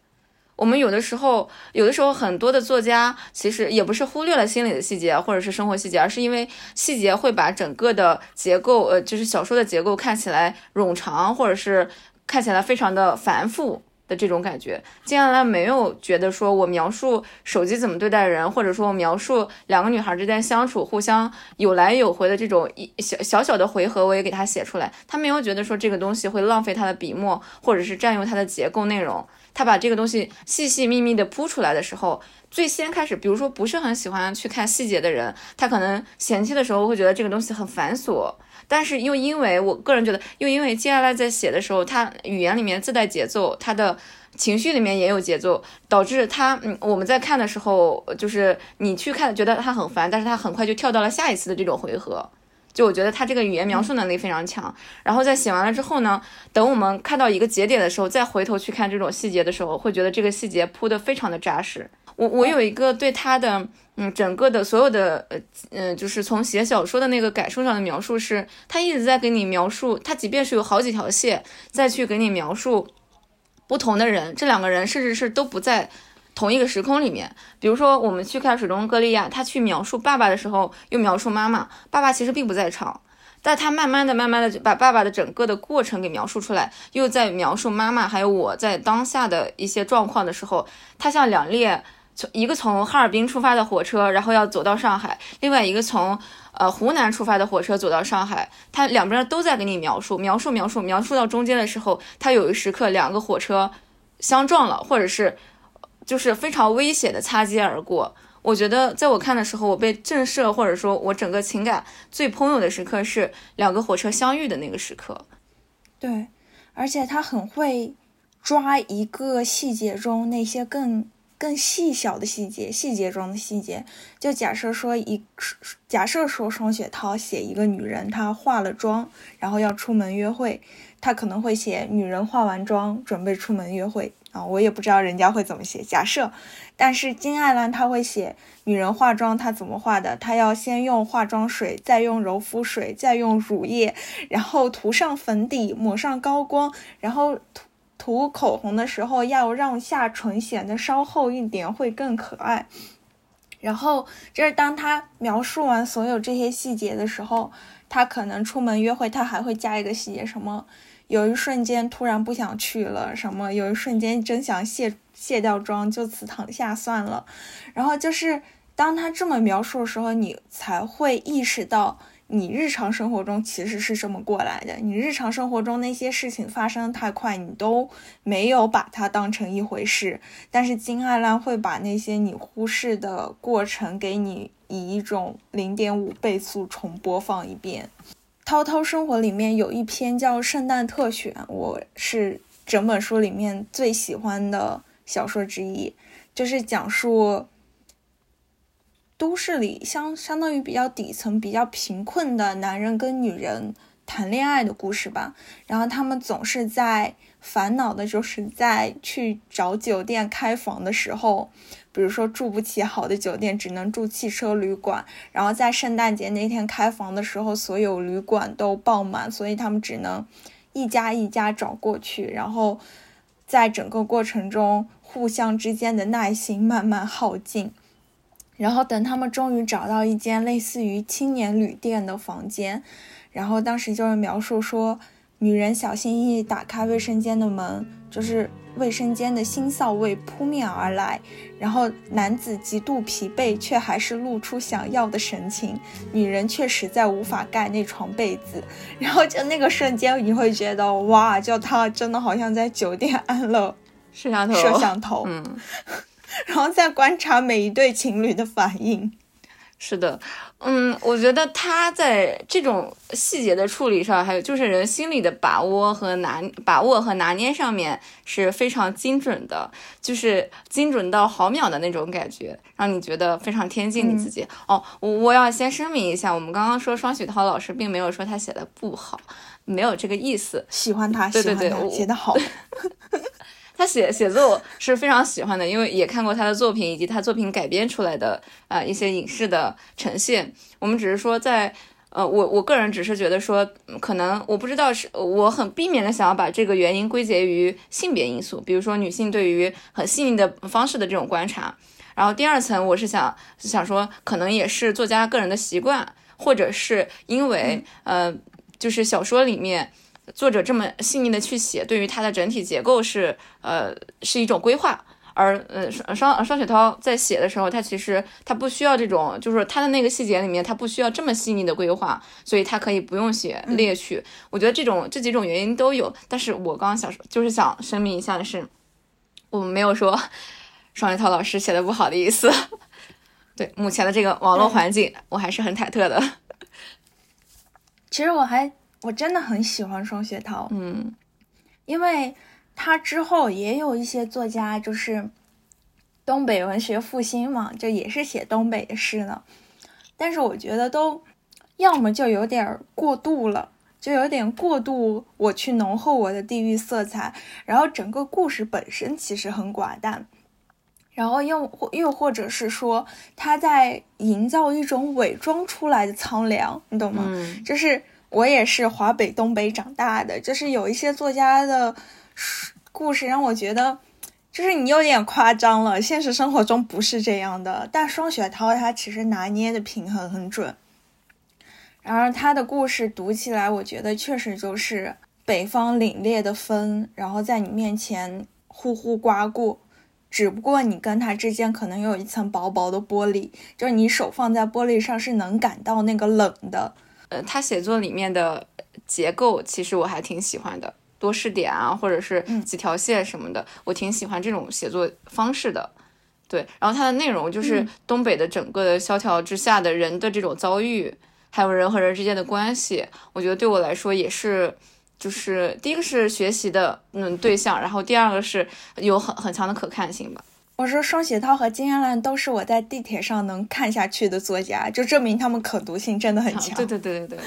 我们有的时候，有的时候很多的作家其实也不是忽略了心理的细节或者是生活细节，而是因为细节会把整个的结构，呃，就是小说的结构看起来冗长，或者是看起来非常的繁复的这种感觉。接下来没有觉得说我描述手机怎么对待人，或者说我描述两个女孩之间相处互相有来有回的这种一小小小的回合，我也给他写出来。他没有觉得说这个东西会浪费他的笔墨，或者是占用他的结构内容。他把这个东西细细密密的铺出来的时候，最先开始，比如说不是很喜欢去看细节的人，他可能前期的时候会觉得这个东西很繁琐，但是又因为我个人觉得，又因为接下来在写的时候，他语言里面自带节奏，他的情绪里面也有节奏，导致他，嗯，我们在看的时候，就是你去看觉得他很烦，但是他很快就跳到了下一次的这种回合。就我觉得他这个语言描述能力非常强，然后在写完了之后呢，等我们看到一个节点的时候，再回头去看这种细节的时候，会觉得这个细节铺的非常的扎实。我我有一个对他的嗯整个的所有的呃嗯就是从写小说的那个感受上的描述是，他一直在给你描述，他即便是有好几条线再去给你描述不同的人，这两个人甚至是都不在同一个时空里面。比如说，我们去看水中歌利亚，他去描述爸爸的时候，又描述妈妈，爸爸其实并不在场，但他慢慢的、慢慢的把爸爸的整个的过程给描述出来，又在描述妈妈还有我在当下的一些状况的时候，他像两列从一个从哈尔滨出发的火车，然后要走到上海，另外一个从。呃，湖南出发的火车走到上海，他两边都在给你描述，描述，描述，描述到中间的时候，他有一时刻两个火车相撞了，或者是就是非常危险的擦肩而过。我觉得在我看的时候，我被震慑，或者说我整个情感最喷涌的时刻是两个火车相遇的那个时刻。对，而且他很会抓一个细节中那些更。更细小的细节，细节中的细节，就假设说一，假设说双雪涛写一个女人，她化了妆，然后要出门约会，她可能会写女人化完妆准备出门约会我也不知道人家会怎么写。假设，但是金爱兰她会写女人化妆，她怎么化的？她要先用化妆水，再用柔肤水，再用乳液，然后涂上粉底，抹上高光，然后涂。涂口红的时候要让下唇显得稍厚一点，会更可爱。然后，这是当他描述完所有这些细节的时候，他可能出门约会，他还会加一个细节，什么有一瞬间突然不想去了，什么有一瞬间真想卸卸掉妆，就此躺下算了。然后就是当他这么描述的时候，你才会意识到。你日常生活中其实是这么过来的，你日常生活中那些事情发生太快，你都没有把它当成一回事。但是金爱兰会把那些你忽视的过程给你以一种零点五倍速重播放一遍。涛涛生活里面有一篇叫《圣诞特选》，我是整本书里面最喜欢的小说之一，就是讲述。都市里相相当于比较底层、比较贫困的男人跟女人谈恋爱的故事吧。然后他们总是在烦恼的，就是在去找酒店开房的时候，比如说住不起好的酒店，只能住汽车旅馆。然后在圣诞节那天开房的时候，所有旅馆都爆满，所以他们只能一家一家找过去。然后在整个过程中，互相之间的耐心慢慢耗尽。然后等他们终于找到一间类似于青年旅店的房间，然后当时就是描述说，女人小心翼翼打开卫生间的门，就是卫生间的腥臊味扑面而来，然后男子极度疲惫，却还是露出想要的神情，女人却实在无法盖那床被子，然后就那个瞬间你会觉得哇，就他真的好像在酒店安了摄像头，摄像头，嗯。然后再观察每一对情侣的反应，是的，嗯，我觉得他在这种细节的处理上，还有就是人心里的把握和拿把握和拿捏上面是非常精准的，就是精准到毫秒的那种感觉，让你觉得非常贴近你自己。哦，我我要先声明一下，我们刚刚说双雪涛老师并没有说他写的不好，没有这个意思，喜欢他，对对对，写的好。他写写作是非常喜欢的，因为也看过他的作品以及他作品改编出来的啊一些影视的呈现。我们只是说在呃，我我个人只是觉得说，可能我不知道是我很避免的想要把这个原因归结于性别因素，比如说女性对于很细腻的方式的这种观察。然后第二层，我是想想说，可能也是作家个人的习惯，或者是因为呃，就是小说里面。作者这么细腻的去写，对于它的整体结构是呃是一种规划，而呃双双双雪涛在写的时候，他其实他不需要这种，就是他的那个细节里面，他不需要这么细腻的规划，所以他可以不用写列曲。我觉得这种这几种原因都有，但是我刚刚想说，就是想声明一下的是，我们没有说 双雪涛老师写的不好的意思。对目前的这个网络环境，我还是很忐忑的。其实我还。我真的很喜欢双雪涛，嗯，因为他之后也有一些作家，就是东北文学复兴嘛，就也是写东北的诗呢。但是我觉得都要么就有点过度了，就有点过度，我去浓厚我的地域色彩，然后整个故事本身其实很寡淡，然后又或又或者是说他在营造一种伪装出来的苍凉，你懂吗？就是。我也是华北东北长大的，就是有一些作家的故事让我觉得，就是你有点夸张了，现实生活中不是这样的。但双雪涛他其实拿捏的平衡很准，然而他的故事读起来，我觉得确实就是北方凛冽的风，然后在你面前呼呼刮过。只不过你跟他之间可能有一层薄薄的玻璃，就是你手放在玻璃上是能感到那个冷的。呃，他写作里面的结构其实我还挺喜欢的，多视点啊，或者是几条线什么的，我挺喜欢这种写作方式的。对，然后它的内容就是东北的整个的萧条之下的人的这种遭遇，还有人和人之间的关系，我觉得对我来说也是。就是第一个是学习的嗯对象，然后第二个是有很很强的可看性吧。我说双雪涛和金燕兰都是我在地铁上能看下去的作家，就证明他们可读性真的很强。对对对对对。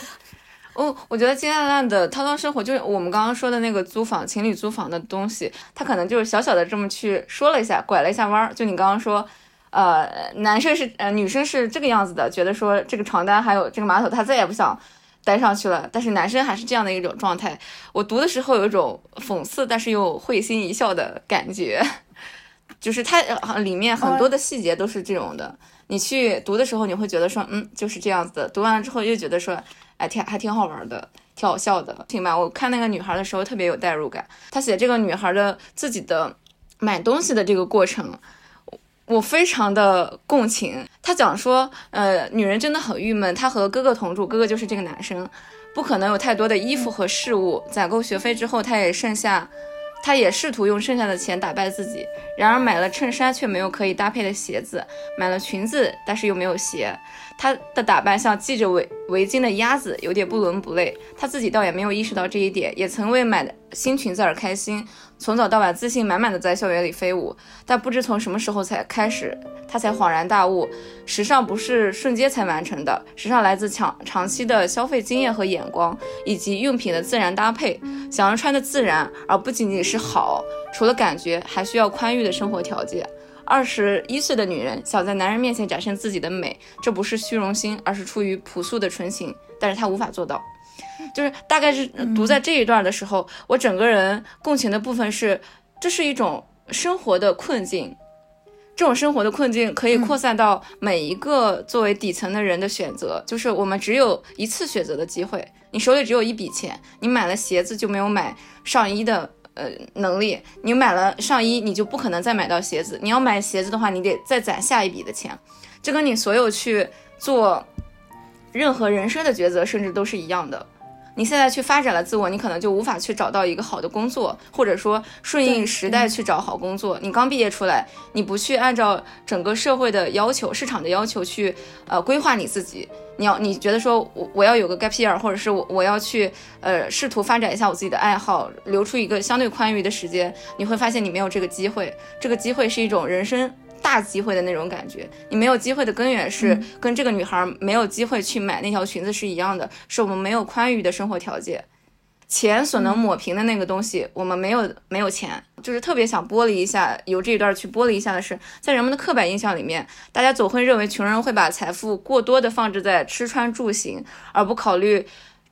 哦，我觉得金燕兰的滔滔生活就是我们刚刚说的那个租房情侣租房的东西，他可能就是小小的这么去说了一下，拐了一下弯儿。就你刚刚说，呃，男生是呃女生是这个样子的，觉得说这个床单还有这个马桶，他再也不想。待上去了，但是男生还是这样的一种状态。我读的时候有一种讽刺，但是又会心一笑的感觉，就是它里面很多的细节都是这种的。你去读的时候，你会觉得说，嗯，就是这样子的。读完了之后又觉得说，哎，挺还挺好玩的，挺好笑的，挺吧？我看那个女孩的时候特别有代入感，她写这个女孩的自己的买东西的这个过程。我非常的共情，他讲说，呃，女人真的很郁闷，她和哥哥同住，哥哥就是这个男生，不可能有太多的衣服和饰物，攒够学费之后，她也剩下。他也试图用剩下的钱打败自己，然而买了衬衫却没有可以搭配的鞋子，买了裙子但是又没有鞋。他的打扮像系着围围巾的鸭子，有点不伦不类。他自己倒也没有意识到这一点，也曾为买的新裙子而开心，从早到晚自信满满的在校园里飞舞。但不知从什么时候才开始，他才恍然大悟：时尚不是瞬间才完成的，时尚来自长长期的消费经验和眼光，以及用品的自然搭配。想要穿的自然，而不仅仅是好。除了感觉，还需要宽裕的生活条件。二十一岁的女人想在男人面前展现自己的美，这不是虚荣心，而是出于朴素的纯情。但是她无法做到。就是大概是读在这一段的时候，我整个人共情的部分是，这是一种生活的困境。这种生活的困境可以扩散到每一个作为底层的人的选择，就是我们只有一次选择的机会。你手里只有一笔钱，你买了鞋子就没有买上衣的呃能力，你买了上衣你就不可能再买到鞋子。你要买鞋子的话，你得再攒下一笔的钱。这跟你所有去做任何人生的抉择，甚至都是一样的。你现在去发展了自我，你可能就无法去找到一个好的工作，或者说顺应时代去找好工作。你刚毕业出来，你不去按照整个社会的要求、市场的要求去呃规划你自己，你要你觉得说我我要有个 gap year，或者是我我要去呃试图发展一下我自己的爱好，留出一个相对宽裕的时间，你会发现你没有这个机会。这个机会是一种人生。大机会的那种感觉，你没有机会的根源是跟这个女孩没有机会去买那条裙子是一样的，是我们没有宽裕的生活条件，钱所能抹平的那个东西，我们没有没有钱，就是特别想剥离一下，由这一段去剥离一下的是，在人们的刻板印象里面，大家总会认为穷人会把财富过多的放置在吃穿住行，而不考虑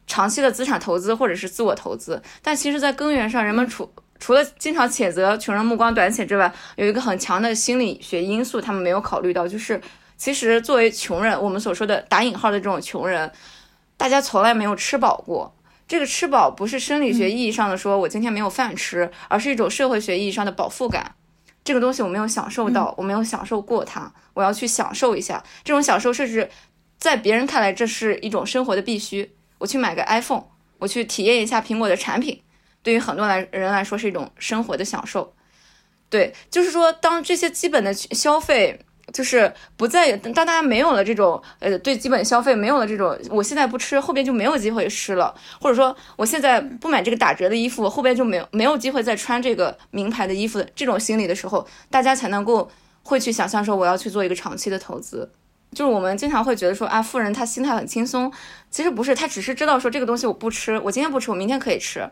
长期的资产投资或者是自我投资，但其实，在根源上，人们处。除了经常谴责穷人目光短浅之外，有一个很强的心理学因素，他们没有考虑到，就是其实作为穷人，我们所说的打引号的这种穷人，大家从来没有吃饱过。这个吃饱不是生理学意义上的说我今天没有饭吃，而是一种社会学意义上的饱腹感。这个东西我没有享受到，我没有享受过它，我要去享受一下。这种享受甚至在别人看来这是一种生活的必须。我去买个 iPhone，我去体验一下苹果的产品。对于很多来人来说是一种生活的享受，对，就是说，当这些基本的消费就是不再当大家没有了这种呃对基本消费没有了这种，我现在不吃，后边就没有机会吃了，或者说我现在不买这个打折的衣服，后边就没有没有机会再穿这个名牌的衣服这种心理的时候，大家才能够会去想象说我要去做一个长期的投资。就是我们经常会觉得说啊，富人他心态很轻松，其实不是，他只是知道说这个东西我不吃，我今天不吃，我明天可以吃。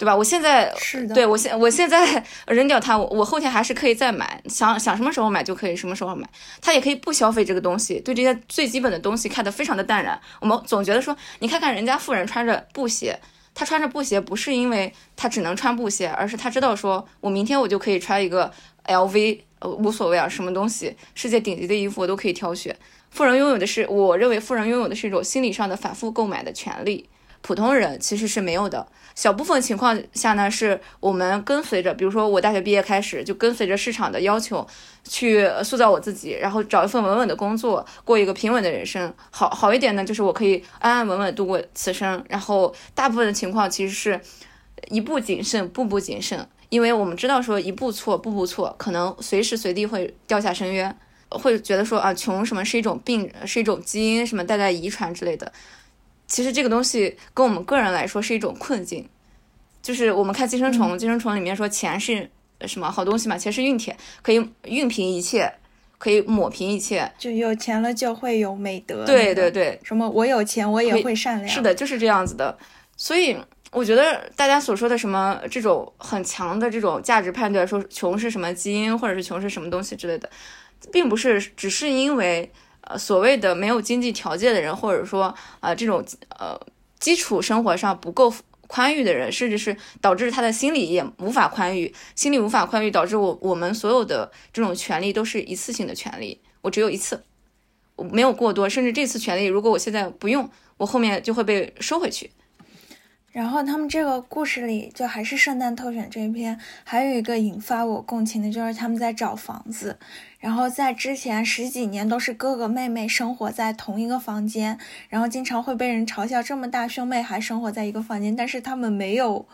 对吧？我现在是的，对我现我现在 扔掉它，我我后天还是可以再买，想想什么时候买就可以什么时候买。他也可以不消费这个东西，对这些最基本的东西看得非常的淡然。我们总觉得说，你看看人家富人穿着布鞋，他穿着布鞋不是因为他只能穿布鞋，而是他知道说我明天我就可以穿一个 LV，呃无所谓啊，什么东西世界顶级的衣服我都可以挑选。富人拥有的是，我认为富人拥有的是一种心理上的反复购买的权利，普通人其实是没有的。小部分情况下呢，是我们跟随着，比如说我大学毕业开始就跟随着市场的要求去塑造我自己，然后找一份稳稳的工作，过一个平稳的人生。好好一点呢，就是我可以安安稳稳度过此生。然后大部分的情况其实是一步谨慎，步步谨慎，因为我们知道说一步错，步步错，可能随时随地会掉下深渊。会觉得说啊，穷什么是一种病，是一种基因什么代代遗传之类的。其实这个东西跟我们个人来说是一种困境。就是我们看《寄生虫》，《寄生虫》里面说钱是什么好东西嘛？钱是运铁，可以熨平一切，可以抹平一切。就有钱了就会有美德。对对对，什么我有钱我也会善良。是的，就是这样子的。所以我觉得大家所说的什么这种很强的这种价值判断，说穷是什么基因，或者是穷是什么东西之类的。并不是只是因为呃所谓的没有经济条件的人，或者说啊这种呃基础生活上不够宽裕的人，甚至是导致他的心理也无法宽裕，心理无法宽裕导致我我们所有的这种权利都是一次性的权利，我只有一次，我没有过多，甚至这次权利如果我现在不用，我后面就会被收回去。然后他们这个故事里，就还是圣诞特选这一篇，还有一个引发我共情的，就是他们在找房子。然后在之前十几年都是哥哥妹妹生活在同一个房间，然后经常会被人嘲笑这么大兄妹还生活在一个房间，但是他们没有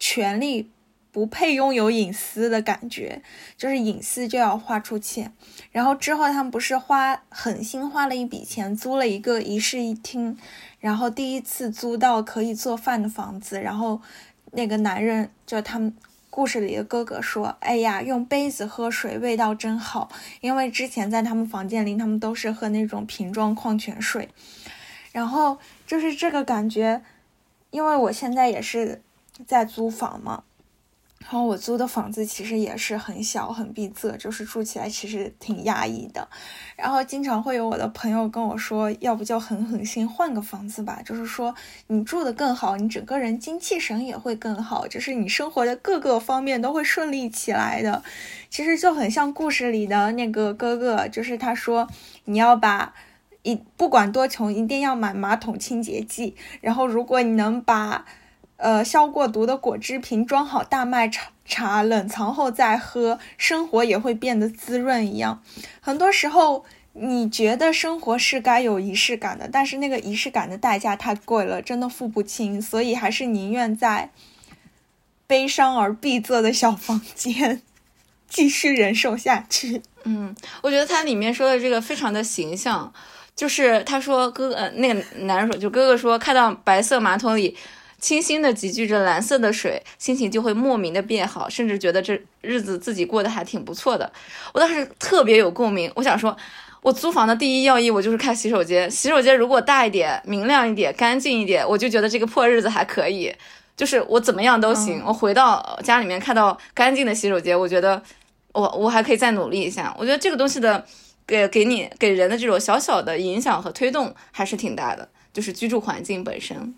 权利，不配拥有隐私的感觉，就是隐私就要花出钱。然后之后他们不是花狠心花了一笔钱租了一个一室一厅。然后第一次租到可以做饭的房子，然后那个男人就他们故事里的哥哥说：“哎呀，用杯子喝水味道真好。”因为之前在他们房间里，他们都是喝那种瓶装矿泉水。然后就是这个感觉，因为我现在也是在租房嘛。然后我租的房子其实也是很小很闭塞，就是住起来其实挺压抑的。然后经常会有我的朋友跟我说，要不就狠狠心换个房子吧，就是说你住的更好，你整个人精气神也会更好，就是你生活的各个方面都会顺利起来的。其实就很像故事里的那个哥哥，就是他说你要把一不管多穷，一定要买马桶清洁剂。然后如果你能把呃，消过毒的果汁瓶装好大麦茶，茶冷藏后再喝，生活也会变得滋润一样。很多时候，你觉得生活是该有仪式感的，但是那个仪式感的代价太贵了，真的付不清，所以还是宁愿在悲伤而闭塞的小房间继续忍受下去。嗯，我觉得他里面说的这个非常的形象，就是他说哥哥，那个男人说，就哥哥说看到白色马桶里。清新的集聚着蓝色的水，心情就会莫名的变好，甚至觉得这日子自己过得还挺不错的。我当时特别有共鸣，我想说，我租房的第一要义，我就是看洗手间。洗手间如果大一点、明亮一点、干净一点，我就觉得这个破日子还可以，就是我怎么样都行。我回到家里面看到干净的洗手间，我觉得我我还可以再努力一下。我觉得这个东西的给给你给人的这种小小的影响和推动还是挺大的，就是居住环境本身。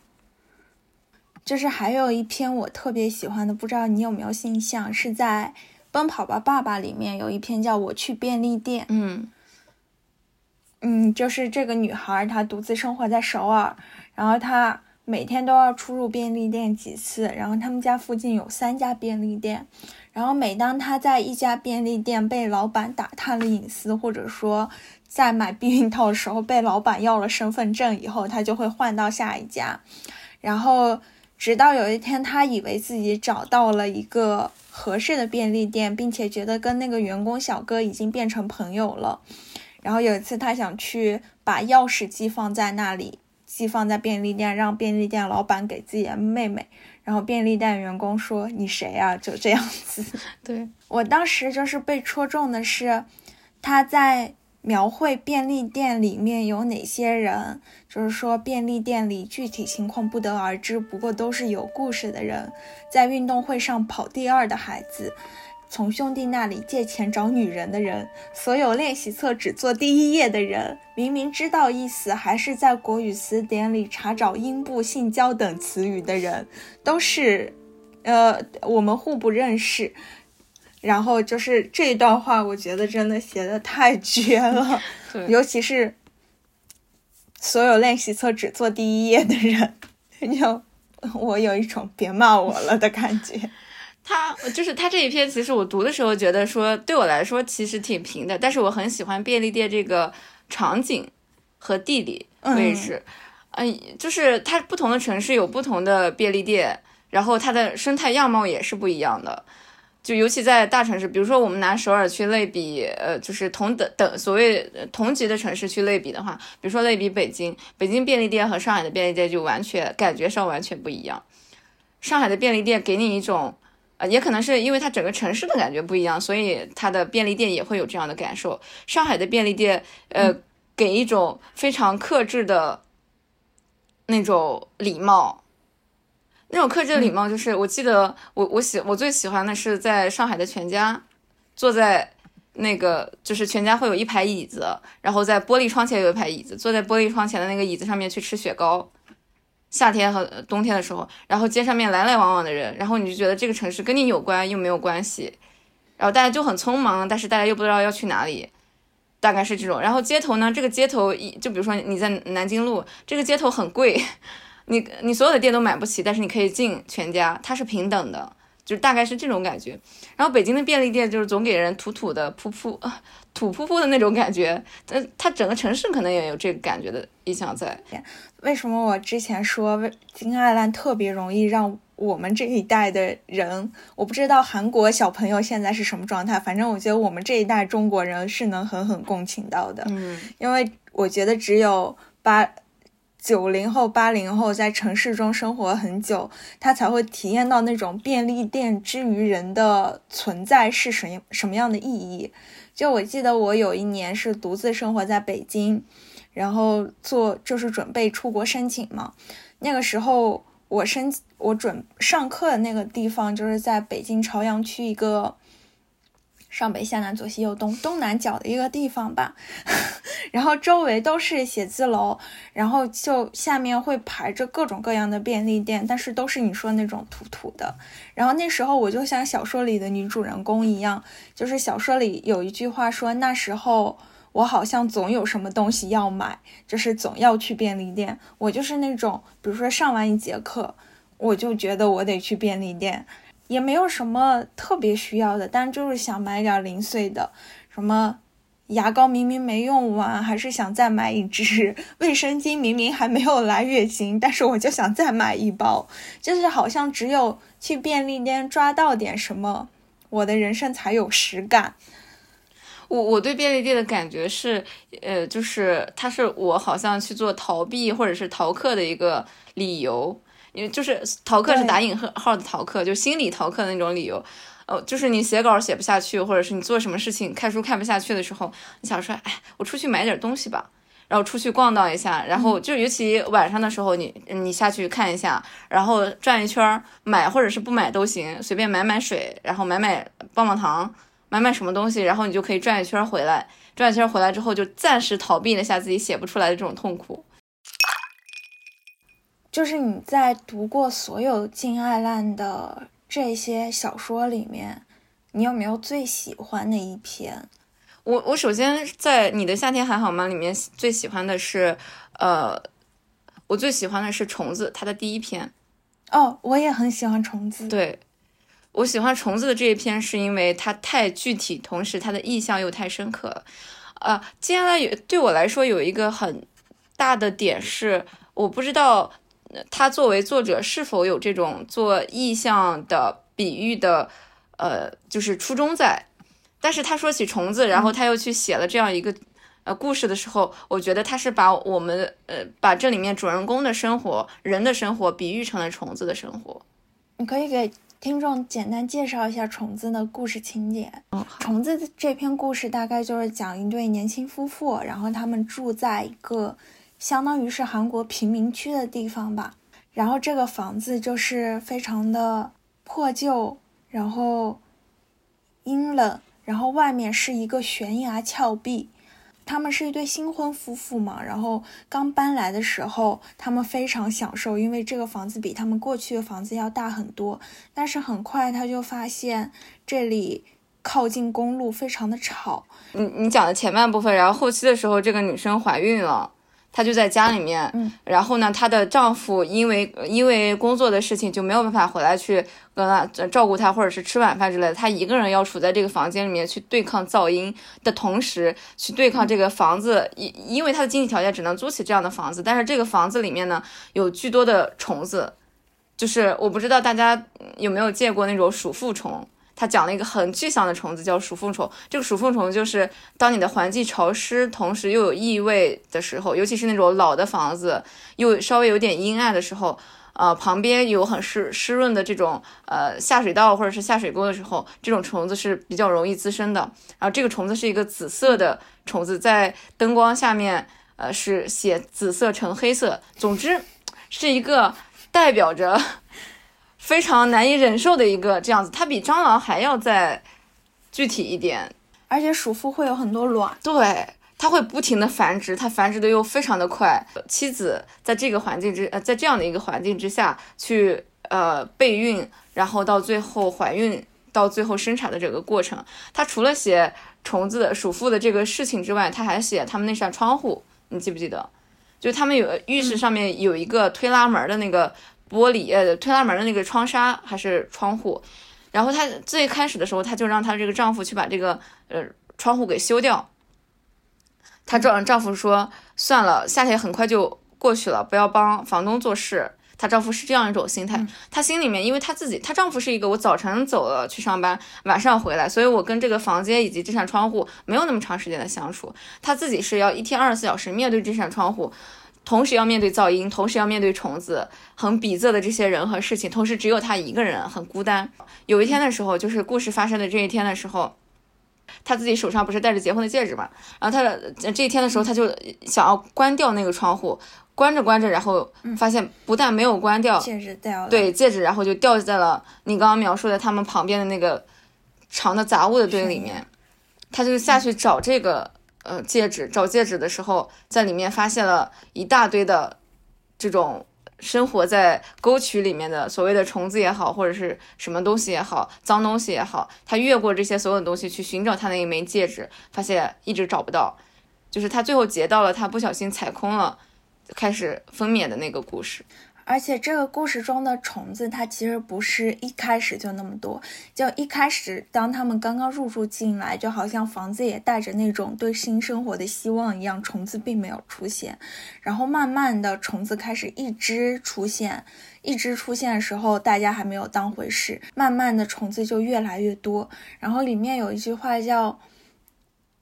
就是还有一篇我特别喜欢的，不知道你有没有印象？是在《奔跑吧爸爸》里面有一篇叫《我去便利店》。嗯嗯，就是这个女孩她独自生活在首尔，然后她每天都要出入便利店几次，然后他们家附近有三家便利店，然后每当她在一家便利店被老板打探了隐私，或者说在买避孕套的时候被老板要了身份证以后，她就会换到下一家，然后。直到有一天，他以为自己找到了一个合适的便利店，并且觉得跟那个员工小哥已经变成朋友了。然后有一次，他想去把钥匙寄放在那里，寄放在便利店，让便利店老板给自己的妹妹。然后便利店员工说：“你谁啊？”就这样子。对我当时就是被戳中的是，他在。描绘便利店里面有哪些人，就是说便利店里具体情况不得而知，不过都是有故事的人，在运动会上跑第二的孩子，从兄弟那里借钱找女人的人，所有练习册只做第一页的人，明明知道意思，还是在国语词典里查找阴部、性交等词语的人，都是，呃，我们互不认识。然后就是这一段话，我觉得真的写的太绝了，尤其是所有练习册只做第一页的人，就我有一种别骂我了的感觉。他就是他这一篇，其实我读的时候觉得说，对我来说其实挺平的，但是我很喜欢便利店这个场景和地理位置，嗯，就是它不同的城市有不同的便利店，然后它的生态样貌也是不一样的。就尤其在大城市，比如说我们拿首尔去类比，呃，就是同等等所谓同级的城市去类比的话，比如说类比北京，北京便利店和上海的便利店就完全感觉上完全不一样。上海的便利店给你一种，呃，也可能是因为它整个城市的感觉不一样，所以它的便利店也会有这样的感受。上海的便利店，呃，给一种非常克制的那种礼貌。那种克制的礼貌，就是我记得我我喜我最喜欢的是在上海的全家，坐在那个就是全家会有一排椅子，然后在玻璃窗前有一排椅子，坐在玻璃窗前的那个椅子上面去吃雪糕，夏天和冬天的时候，然后街上面来来往往的人，然后你就觉得这个城市跟你有关又没有关系，然后大家就很匆忙，但是大家又不知道要去哪里，大概是这种。然后街头呢，这个街头一就比如说你在南京路，这个街头很贵。你你所有的店都买不起，但是你可以进全家，它是平等的，就是大概是这种感觉。然后北京的便利店就是总给人土土的、噗噗啊、土噗噗的那种感觉，但它整个城市可能也有这个感觉的印象在。为什么我之前说金爱兰特别容易让我们这一代的人，我不知道韩国小朋友现在是什么状态，反正我觉得我们这一代中国人是能狠狠共情到的。嗯，因为我觉得只有八。九零后、八零后在城市中生活很久，他才会体验到那种便利店之于人的存在是什么什么样的意义。就我记得，我有一年是独自生活在北京，然后做就是准备出国申请嘛。那个时候我申我准上课的那个地方就是在北京朝阳区一个。上北下南左西右东东南角的一个地方吧，然后周围都是写字楼，然后就下面会排着各种各样的便利店，但是都是你说那种土土的。然后那时候我就像小说里的女主人公一样，就是小说里有一句话说，那时候我好像总有什么东西要买，就是总要去便利店。我就是那种，比如说上完一节课，我就觉得我得去便利店。也没有什么特别需要的，但就是想买点零碎的，什么牙膏明明没用完，还是想再买一支；卫生巾明明还没有来月经，但是我就想再买一包。就是好像只有去便利店抓到点什么，我的人生才有实感。我我对便利店的感觉是，呃，就是它是我好像去做逃避或者是逃课的一个理由。因为就是逃课是打引号的逃课，就心理逃课的那种理由，哦，就是你写稿写不下去，或者是你做什么事情看书看不下去的时候，你想说，哎，我出去买点东西吧，然后出去逛荡一下，然后就尤其晚上的时候，你你下去看一下，然后转一圈，买或者是不买都行，随便买买水，然后买买棒棒糖，买买什么东西，然后你就可以转一圈回来，转一圈回来之后就暂时逃避了下自己写不出来的这种痛苦。就是你在读过所有金爱烂的这些小说里面，你有没有最喜欢的一篇？我我首先在你的夏天还好吗里面最喜欢的是，呃，我最喜欢的是虫子，它的第一篇。哦，我也很喜欢虫子。对，我喜欢虫子的这一篇是因为它太具体，同时它的意象又太深刻了。呃，接下来有对我来说有一个很大的点是，我不知道。他作为作者是否有这种做意象的比喻的，呃，就是初衷在？但是他说起虫子，然后他又去写了这样一个呃故事的时候，我觉得他是把我们呃把这里面主人公的生活、人的生活比喻成了虫子的生活。你可以给听众简单介绍一下虫子的故事情节。嗯，虫子这篇故事大概就是讲一对年轻夫妇，然后他们住在一个。相当于是韩国贫民区的地方吧，然后这个房子就是非常的破旧，然后阴冷，然后外面是一个悬崖峭壁。他们是一对新婚夫妇嘛，然后刚搬来的时候，他们非常享受，因为这个房子比他们过去的房子要大很多。但是很快他就发现这里靠近公路，非常的吵。你你讲的前半部分，然后后期的时候，这个女生怀孕了。她就在家里面，嗯，然后呢，她的丈夫因为因为工作的事情就没有办法回来去跟她照顾她，或者是吃晚饭之类的。她一个人要处在这个房间里面去对抗噪音的同时，去对抗这个房子，因因为她的经济条件只能租起这样的房子，但是这个房子里面呢有巨多的虫子，就是我不知道大家有没有见过那种鼠妇虫。他讲了一个很具象的虫子，叫鼠妇虫。这个鼠妇虫就是当你的环境潮湿，同时又有异味的时候，尤其是那种老的房子，又稍微有点阴暗的时候，呃，旁边有很湿湿润的这种呃下水道或者是下水沟的时候，这种虫子是比较容易滋生的。然后这个虫子是一个紫色的虫子，在灯光下面，呃，是写紫色成黑色。总之，是一个代表着。非常难以忍受的一个这样子，它比蟑螂还要再具体一点，而且鼠妇会有很多卵，对，它会不停的繁殖，它繁殖的又非常的快。妻子在这个环境之呃，在这样的一个环境之下去呃备孕，然后到最后怀孕，到最后生产的整个过程，他除了写虫子鼠妇的这个事情之外，他还写他们那扇窗户，你记不记得？就他们有浴室上面有一个推拉门的那个。玻璃呃，推拉门的那个窗纱还是窗户，然后她最开始的时候，她就让她这个丈夫去把这个呃窗户给修掉。她丈丈夫说算了，夏天很快就过去了，不要帮房东做事。她丈夫是这样一种心态，她心里面，因为她自己，她丈夫是一个我早晨走了去上班，晚上回来，所以我跟这个房间以及这扇窗户没有那么长时间的相处。她自己是要一天二十四小时面对这扇窗户。同时要面对噪音，同时要面对虫子，很逼仄的这些人和事情，同时只有他一个人，很孤单。有一天的时候，就是故事发生的这一天的时候，他自己手上不是戴着结婚的戒指嘛？然后他的这一天的时候，他就想要关掉那个窗户，关着关着，然后发现不但没有关掉，戒指掉了，对，戒指然后就掉在了你刚刚描述的他们旁边的那个长的杂物的堆里面，他就下去找这个。呃，戒指找戒指的时候，在里面发现了一大堆的这种生活在沟渠里面的所谓的虫子也好，或者是什么东西也好，脏东西也好，他越过这些所有的东西去寻找他那一枚戒指，发现一直找不到，就是他最后截到了他不小心踩空了，开始分娩的那个故事。而且这个故事中的虫子，它其实不是一开始就那么多。就一开始，当他们刚刚入住进来，就好像房子也带着那种对新生活的希望一样，虫子并没有出现。然后慢慢的，虫子开始一只出现，一只出现的时候，大家还没有当回事。慢慢的，虫子就越来越多。然后里面有一句话叫。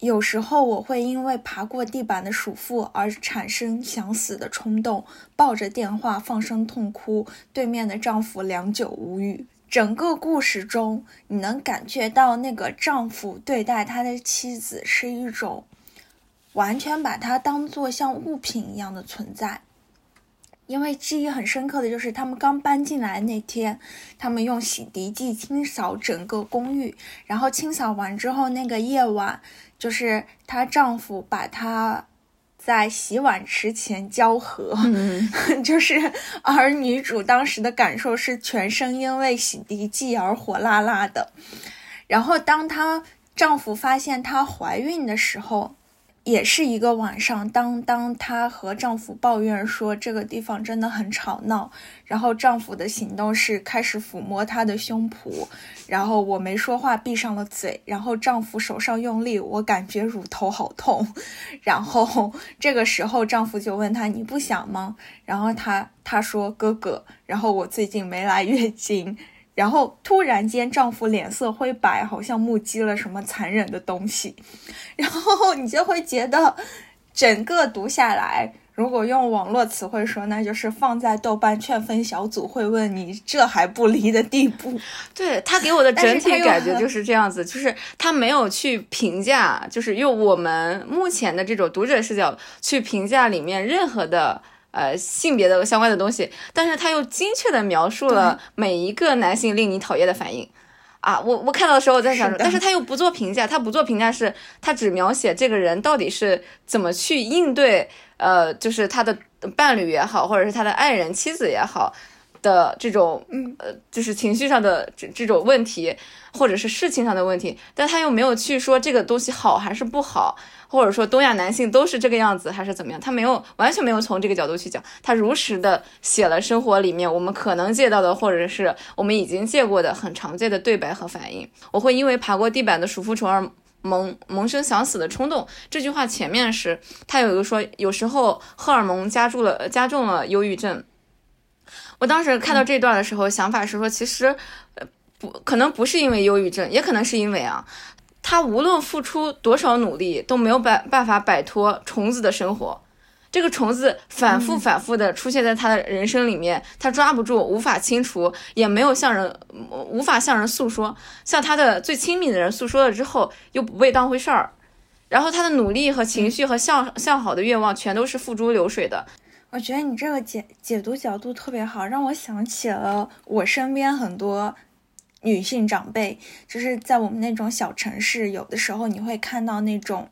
有时候我会因为爬过地板的鼠妇而产生想死的冲动，抱着电话放声痛哭。对面的丈夫良久无语。整个故事中，你能感觉到那个丈夫对待他的妻子是一种完全把她当做像物品一样的存在。因为记忆很深刻的就是，他们刚搬进来那天，他们用洗涤剂清扫整个公寓，然后清扫完之后，那个夜晚，就是她丈夫把她在洗碗池前交合，就是，而女主当时的感受是全身因为洗涤剂而火辣辣的，然后当她丈夫发现她怀孕的时候。也是一个晚上，当当她和丈夫抱怨说这个地方真的很吵闹，然后丈夫的行动是开始抚摸她的胸脯，然后我没说话，闭上了嘴，然后丈夫手上用力，我感觉乳头好痛，然后这个时候丈夫就问她你不想吗？然后她她说哥哥，然后我最近没来月经。然后突然间，丈夫脸色灰白，好像目击了什么残忍的东西。然后你就会觉得，整个读下来，如果用网络词汇说，那就是放在豆瓣劝分小组会问你这还不离的地步。对他给我的 整体感觉就是这样子，就是他没有去评价，就是用我们目前的这种读者视角去评价里面任何的。呃，性别的相关的东西，但是他又精确的描述了每一个男性令你讨厌的反应，啊，我我看到的时候我在想但是他又不做评价，他不做评价是，他只描写这个人到底是怎么去应对，呃，就是他的伴侣也好，或者是他的爱人、妻子也好的这种，嗯，呃，就是情绪上的这这种问题，或者是事情上的问题，但他又没有去说这个东西好还是不好，或者说东亚男性都是这个样子还是怎么样，他没有完全没有从这个角度去讲，他如实的写了生活里面我们可能借到的，或者是我们已经借过的很常见的对白和反应。我会因为爬过地板的鼠妇虫而萌萌生想死的冲动。这句话前面是他有一个说，有时候荷尔蒙加重了加重了忧郁症。我当时看到这段的时候，想法是说，其实，呃，不可能不是因为忧郁症，也可能是因为啊，他无论付出多少努力，都没有办办法摆脱虫子的生活。这个虫子反复反复的出现在他的人生里面，他抓不住，无法清除，也没有向人无法向人诉说，向他的最亲密的人诉说了之后，又不被当回事儿，然后他的努力和情绪和向向好的愿望全都是付诸流水的。我觉得你这个解解读角度特别好，让我想起了我身边很多女性长辈，就是在我们那种小城市，有的时候你会看到那种，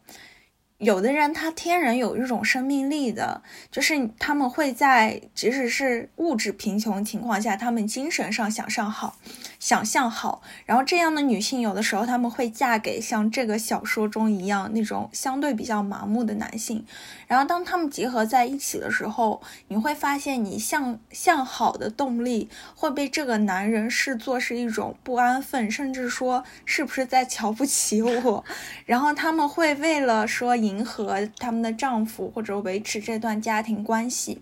有的人他天然有一种生命力的，就是他们会在即使是物质贫穷情况下，他们精神上想上好，想象好，然后这样的女性有的时候他们会嫁给像这个小说中一样那种相对比较麻木的男性。然后当他们结合在一起的时候，你会发现你向向好的动力会被这个男人视作是一种不安分，甚至说是不是在瞧不起我。然后他们会为了说迎合他们的丈夫或者维持这段家庭关系，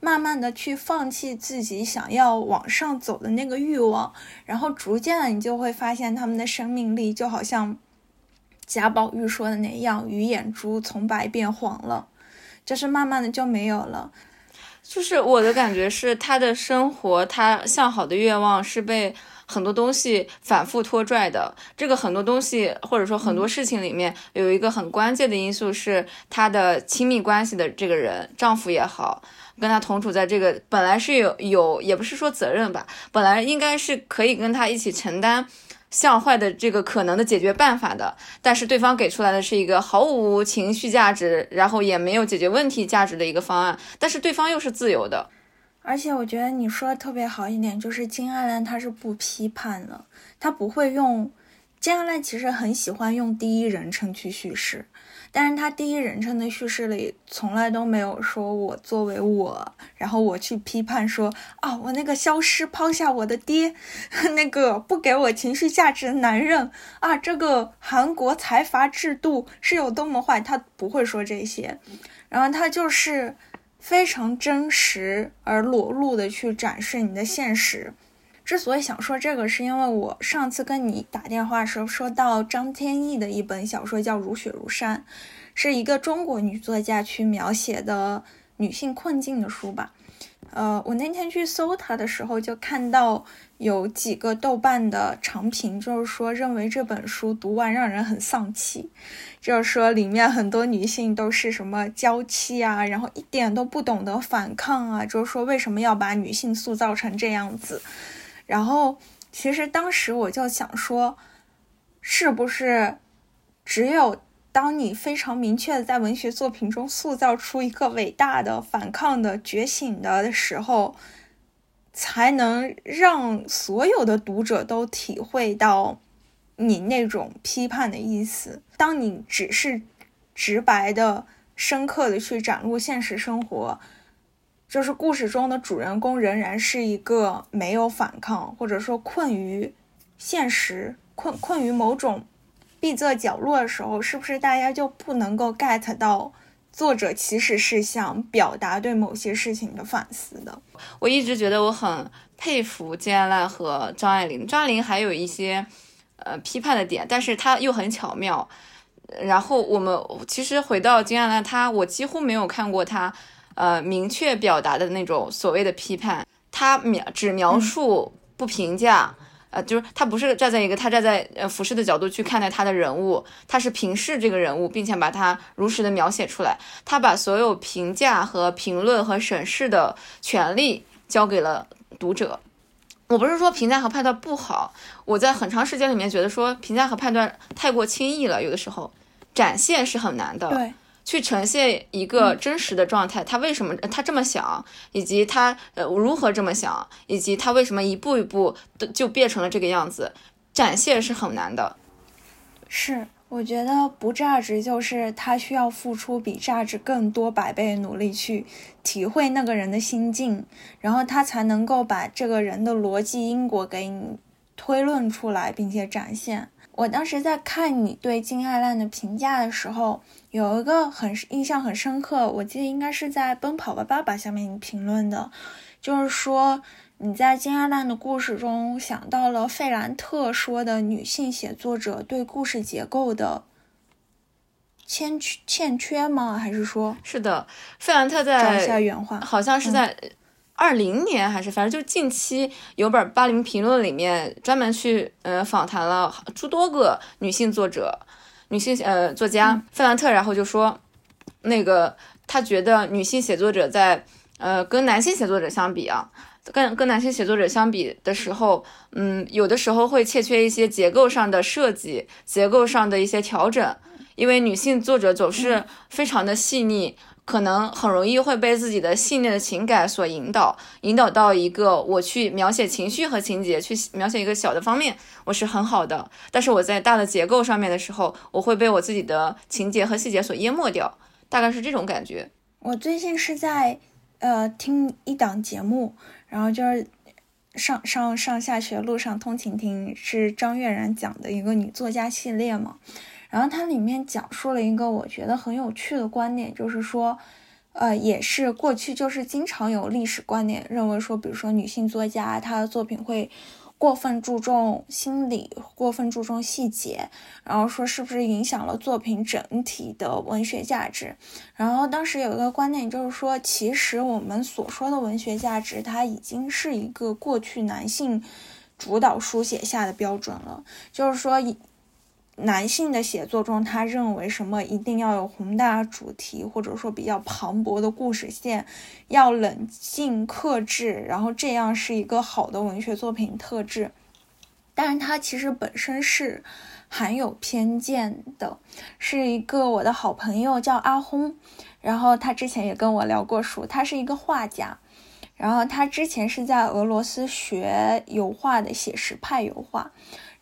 慢慢的去放弃自己想要往上走的那个欲望，然后逐渐的你就会发现他们的生命力就好像贾宝玉说的那样，鱼眼珠从白变黄了。就是慢慢的就没有了。就是我的感觉是，他的生活，他向好的愿望是被很多东西反复拖拽的。这个很多东西，或者说很多事情里面，有一个很关键的因素是她的亲密关系的这个人，丈夫也好，跟他同处在这个本来是有有，也不是说责任吧，本来应该是可以跟他一起承担。向坏的这个可能的解决办法的，但是对方给出来的是一个毫无情绪价值，然后也没有解决问题价值的一个方案，但是对方又是自由的。而且我觉得你说的特别好一点，就是金爱兰她是不批判的，她不会用金爱兰其实很喜欢用第一人称去叙事。但是他第一人称的叙事里从来都没有说我作为我，然后我去批判说啊，我那个消失抛下我的爹，那个不给我情绪价值的男人啊，这个韩国财阀制度是有多么坏，他不会说这些，然后他就是非常真实而裸露的去展示你的现实。之所以想说这个，是因为我上次跟你打电话时候说到张天翼的一本小说叫《如雪如山》，是一个中国女作家去描写的女性困境的书吧。呃，我那天去搜它的时候，就看到有几个豆瓣的长评，就是说认为这本书读完让人很丧气，就是说里面很多女性都是什么娇妻啊，然后一点都不懂得反抗啊，就是说为什么要把女性塑造成这样子。然后，其实当时我就想说，是不是只有当你非常明确的在文学作品中塑造出一个伟大的反抗的觉醒的时候，才能让所有的读者都体会到你那种批判的意思？当你只是直白的、深刻的去展露现实生活。就是故事中的主人公仍然是一个没有反抗，或者说困于现实、困困于某种闭塞角落的时候，是不是大家就不能够 get 到作者其实是想表达对某些事情的反思的？我一直觉得我很佩服金爱兰和张爱玲，张爱玲还有一些呃批判的点，但是她又很巧妙。然后我们其实回到金爱兰，她我几乎没有看过她。呃，明确表达的那种所谓的批判，她描只描述不评价，呃，就是他不是站在一个他站在呃俯视的角度去看待他的人物，他是平视这个人物，并且把他如实的描写出来，他把所有评价和评论和审视的权利交给了读者。我不是说评价和判断不好，我在很长时间里面觉得说评价和判断太过轻易了，有的时候展现是很难的。对。去呈现一个真实的状态，他为什么他这么想，以及他呃如何这么想，以及他为什么一步一步的就变成了这个样子，展现是很难的。是，我觉得不价值就是他需要付出比价值更多百倍的努力去体会那个人的心境，然后他才能够把这个人的逻辑因果给你推论出来，并且展现。我当时在看你对金爱烂的评价的时候，有一个很印象很深刻，我记得应该是在《奔跑吧爸爸》下面评论的，就是说你在金二烂的故事中想到了费兰特说的女性写作者对故事结构的欠缺欠缺吗？还是说是的？费兰特在找一下原话，好像是在。二零年还是反正就近期有本《巴黎评论》里面专门去呃访谈了诸多个女性作者、女性呃作家费兰特，然后就说那个他觉得女性写作者在呃跟男性写作者相比啊，跟跟男性写作者相比的时候，嗯，有的时候会欠缺一些结构上的设计、结构上的一些调整，因为女性作者总是非常的细腻。可能很容易会被自己的信念的情感所引导，引导到一个我去描写情绪和情节，去描写一个小的方面，我是很好的。但是我在大的结构上面的时候，我会被我自己的情节和细节所淹没掉，大概是这种感觉。我最近是在呃听一档节目，然后就是上上上下学路上通勤听，是张悦然讲的一个女作家系列嘛。然后它里面讲述了一个我觉得很有趣的观点，就是说，呃，也是过去就是经常有历史观点认为说，比如说女性作家她的作品会过分注重心理，过分注重细节，然后说是不是影响了作品整体的文学价值？然后当时有一个观点就是说，其实我们所说的文学价值，它已经是一个过去男性主导书写下的标准了，就是说男性的写作中，他认为什么一定要有宏大主题，或者说比较磅礴的故事线，要冷静克制，然后这样是一个好的文学作品特质。但是他其实本身是含有偏见的。是一个我的好朋友叫阿轰，然后他之前也跟我聊过书，他是一个画家，然后他之前是在俄罗斯学油画的写实派油画。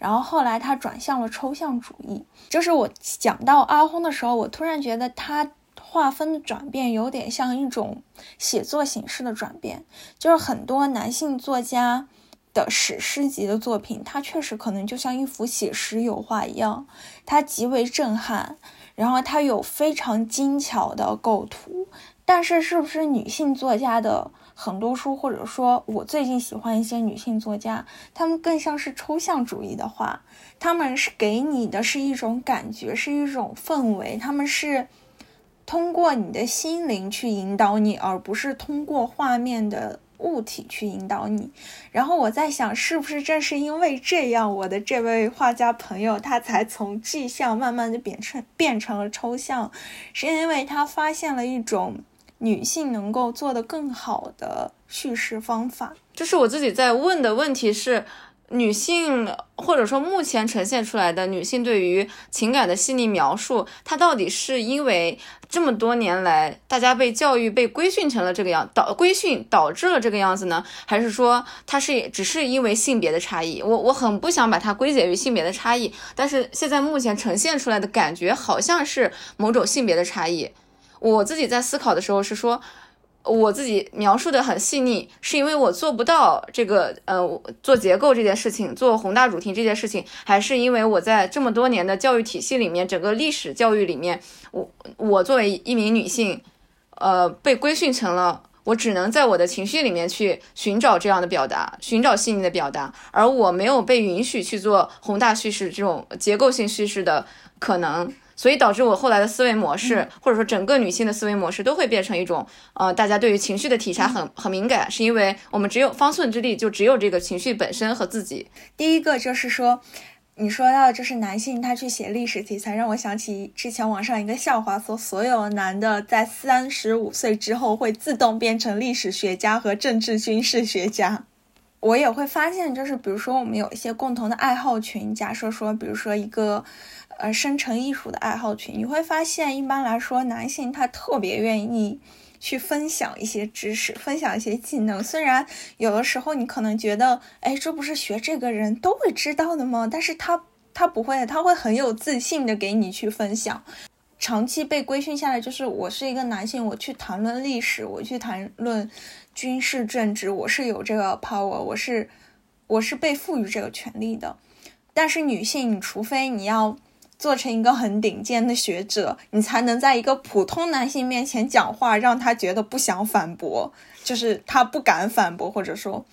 然后后来他转向了抽象主义，就是我讲到阿轰的时候，我突然觉得他划分的转变有点像一种写作形式的转变，就是很多男性作家的史诗级的作品，它确实可能就像一幅写实油画一样，它极为震撼，然后它有非常精巧的构图，但是是不是女性作家的？很多书，或者说我最近喜欢一些女性作家，她们更像是抽象主义的画，她们是给你的是一种感觉，是一种氛围，她们是通过你的心灵去引导你，而不是通过画面的物体去引导你。然后我在想，是不是正是因为这样，我的这位画家朋友他才从具象慢慢的变成变成了抽象，是因为他发现了一种。女性能够做得更好的叙事方法，就是我自己在问的问题是：女性或者说目前呈现出来的女性对于情感的细腻描述，它到底是因为这么多年来大家被教育被规训成了这个样导规训导致了这个样子呢？还是说它是只是因为性别的差异？我我很不想把它归结于性别的差异，但是现在目前呈现出来的感觉好像是某种性别的差异。我自己在思考的时候是说，我自己描述的很细腻，是因为我做不到这个，呃，做结构这件事情，做宏大主题这件事情，还是因为我在这么多年的教育体系里面，整个历史教育里面，我我作为一名女性，呃，被规训成了我只能在我的情绪里面去寻找这样的表达，寻找细腻的表达，而我没有被允许去做宏大叙事这种结构性叙事的可能。所以导致我后来的思维模式，或者说整个女性的思维模式，都会变成一种，呃，大家对于情绪的体察很很敏感，是因为我们只有方寸之地，就只有这个情绪本身和自己。第一个就是说，你说到就是男性他去写历史题材，让我想起之前网上一个笑话，说所有男的在三十五岁之后会自动变成历史学家和政治军事学家。我也会发现，就是比如说我们有一些共同的爱好群，假设说，比如说一个呃生成艺术的爱好群，你会发现一般来说男性他特别愿意去分享一些知识，分享一些技能。虽然有的时候你可能觉得，哎，这不是学这个人都会知道的吗？但是他他不会，他会很有自信的给你去分享。长期被规训下来，就是我是一个男性，我去谈论历史，我去谈论。军事政治，我是有这个 power，我是我是被赋予这个权利的。但是女性，你除非你要做成一个很顶尖的学者，你才能在一个普通男性面前讲话，让他觉得不想反驳，就是他不敢反驳，或者说，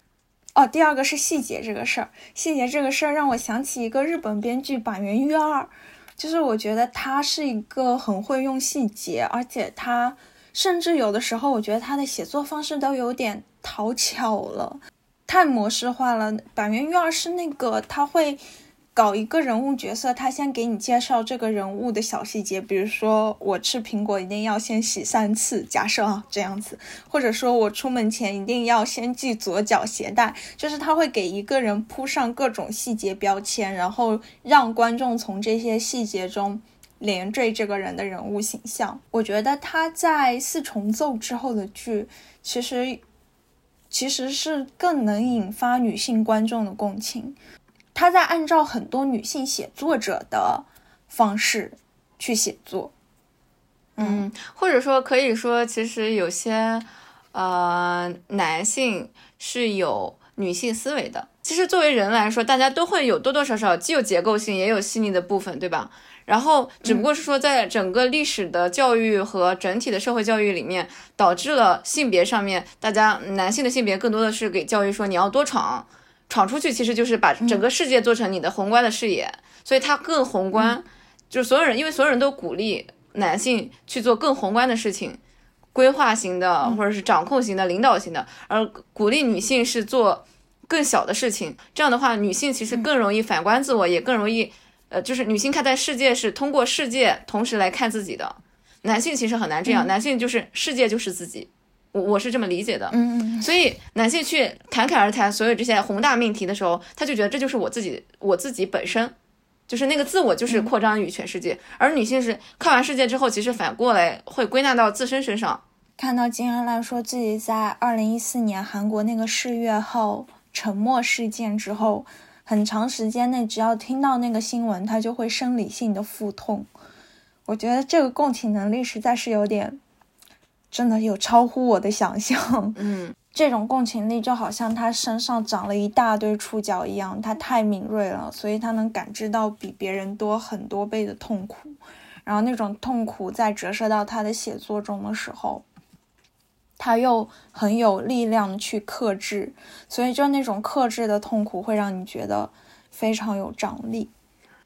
哦，第二个是细节这个事儿，细节这个事儿让我想起一个日本编剧板垣裕二，就是我觉得他是一个很会用细节，而且他。甚至有的时候，我觉得他的写作方式都有点讨巧了，太模式化了。板垣瑞二是那个他会搞一个人物角色，他先给你介绍这个人物的小细节，比如说我吃苹果一定要先洗三次，假设啊这样子，或者说我出门前一定要先系左脚鞋带，就是他会给一个人铺上各种细节标签，然后让观众从这些细节中。连缀这个人的人物形象，我觉得他在四重奏之后的剧，其实其实是更能引发女性观众的共情。他在按照很多女性写作者的方式去写作，嗯，或者说可以说，其实有些呃男性是有女性思维的。其实作为人来说，大家都会有多多少少既有结构性，也有细腻的部分，对吧？然后，只不过是说，在整个历史的教育和整体的社会教育里面，导致了性别上面，大家男性的性别更多的是给教育说你要多闯，闯出去，其实就是把整个世界做成你的宏观的视野，所以它更宏观，就是所有人，因为所有人都鼓励男性去做更宏观的事情，规划型的或者是掌控型的、领导型的，而鼓励女性是做更小的事情，这样的话，女性其实更容易反观自我，也更容易。呃，就是女性看待世界是通过世界同时来看自己的，男性其实很难这样，男性就是世界就是自己，我我是这么理解的，嗯，所以男性去侃侃而谈所有这些宏大命题的时候，他就觉得这就是我自己，我自己本身就是那个自我就是扩张于全世界，而女性是看完世界之后，其实反过来会归纳到自身身上，看到金安兰说自己在二零一四年韩国那个世越号沉没事件之后。很长时间内，只要听到那个新闻，他就会生理性的腹痛。我觉得这个共情能力实在是有点，真的有超乎我的想象。嗯，这种共情力就好像他身上长了一大堆触角一样，他太敏锐了，所以他能感知到比别人多很多倍的痛苦。然后那种痛苦在折射到他的写作中的时候。他又很有力量去克制，所以就那种克制的痛苦会让你觉得非常有张力。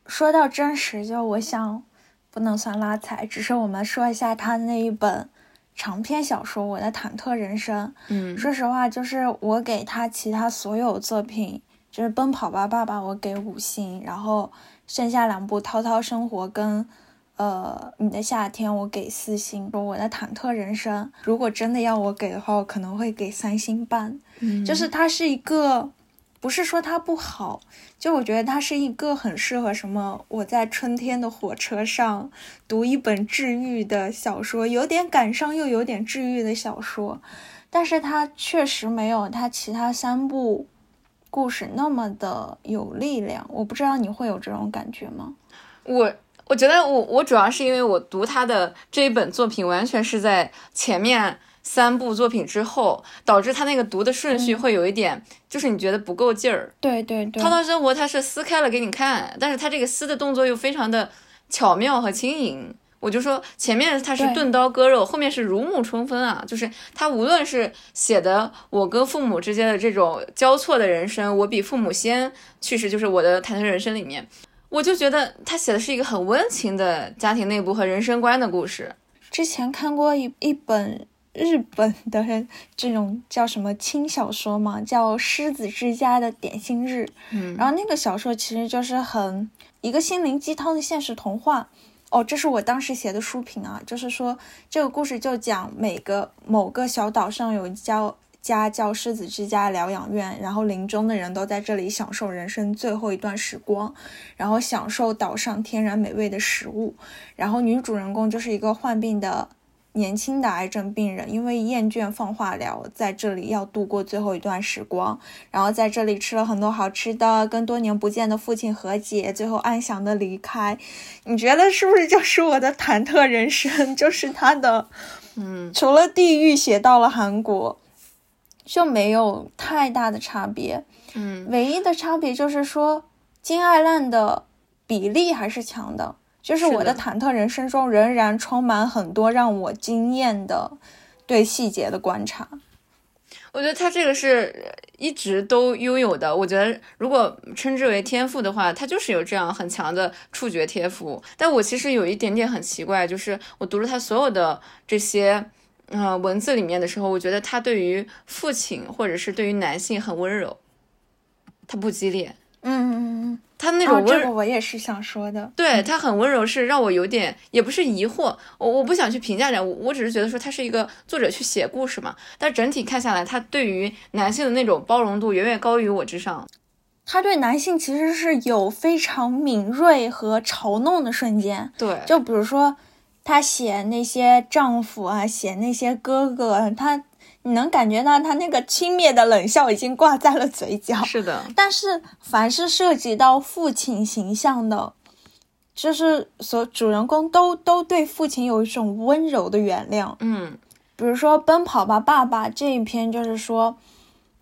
说到真实，就我想不能算拉踩，只是我们说一下他那一本长篇小说《我的忐忑人生》。嗯，说实话，就是我给他其他所有作品，就是《奔跑吧爸爸》，我给五星，然后剩下两部《涛涛生活》跟。呃，你的夏天我给四星，说我的忐忑人生，如果真的要我给的话，我可能会给三星半。嗯，就是它是一个，不是说它不好，就我觉得它是一个很适合什么，我在春天的火车上读一本治愈的小说，有点感伤又有点治愈的小说，但是它确实没有它其他三部故事那么的有力量。我不知道你会有这种感觉吗？我。我觉得我我主要是因为我读他的这一本作品，完全是在前面三部作品之后，导致他那个读的顺序会有一点，就是你觉得不够劲儿。对对对，涛涛生活他是撕开了给你看，但是他这个撕的动作又非常的巧妙和轻盈。我就说前面他是钝刀割肉，后面是如沐春风啊，就是他无论是写的我跟父母之间的这种交错的人生，我比父母先去世，就是我的忐忑人生里面。我就觉得他写的是一个很温情的家庭内部和人生观的故事。之前看过一一本日本的这种叫什么轻小说嘛，叫《狮子之家的点心日》。嗯，然后那个小说其实就是很一个心灵鸡汤的现实童话。哦，这是我当时写的书评啊，就是说这个故事就讲每个某个小岛上有一家家叫狮子之家疗养院，然后临终的人都在这里享受人生最后一段时光，然后享受岛上天然美味的食物。然后女主人公就是一个患病的。年轻的癌症病人因为厌倦放化疗，在这里要度过最后一段时光，然后在这里吃了很多好吃的，跟多年不见的父亲和解，最后安详的离开。你觉得是不是就是我的忐忑人生？就是他的，嗯，除了地狱写到了韩国，就没有太大的差别。嗯，唯一的差别就是说金爱烂的比例还是强的。就是我的忐忑人生中仍然充满很多让我惊艳的对细节的观察。我觉得他这个是一直都拥有的。我觉得如果称之为天赋的话，他就是有这样很强的触觉天赋。但我其实有一点点很奇怪，就是我读了他所有的这些呃文字里面的时候，我觉得他对于父亲或者是对于男性很温柔，他不激烈。嗯嗯嗯。他那种温，这个我也是想说的。对他很温柔，是让我有点，也不是疑惑，我我不想去评价人，我我只是觉得说他是一个作者去写故事嘛。但整体看下来，他对于男性的那种包容度远远高于我之上。他对男性其实是有非常敏锐和嘲弄的瞬间。对，就比如说他写那些丈夫啊，写那些哥哥，他。你能感觉到他那个轻蔑的冷笑已经挂在了嘴角。是的，但是凡是涉及到父亲形象的，就是所主人公都都对父亲有一种温柔的原谅。嗯，比如说《奔跑吧，爸爸》这一篇，就是说，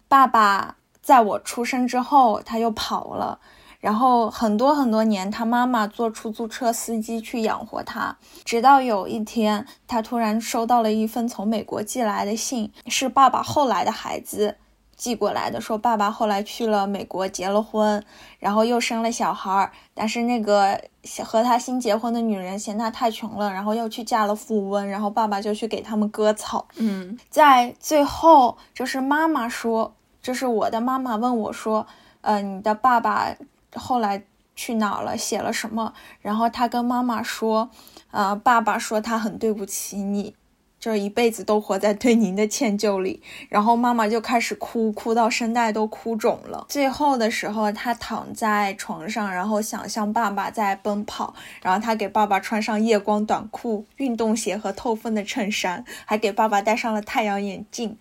爸爸在我出生之后他就跑了。然后很多很多年，他妈妈做出租车司机去养活他，直到有一天，他突然收到了一封从美国寄来的信，是爸爸后来的孩子寄过来的，说爸爸后来去了美国结了婚，然后又生了小孩，但是那个和他新结婚的女人嫌他太穷了，然后又去嫁了富翁，然后爸爸就去给他们割草。嗯，在最后，就是妈妈说，就是我的妈妈问我说，呃，你的爸爸。后来去哪了？写了什么？然后他跟妈妈说：“呃，爸爸说他很对不起你，这一辈子都活在对您的歉疚里。”然后妈妈就开始哭，哭到声带都哭肿了。最后的时候，他躺在床上，然后想象爸爸在奔跑，然后他给爸爸穿上夜光短裤、运动鞋和透风的衬衫，还给爸爸戴上了太阳眼镜，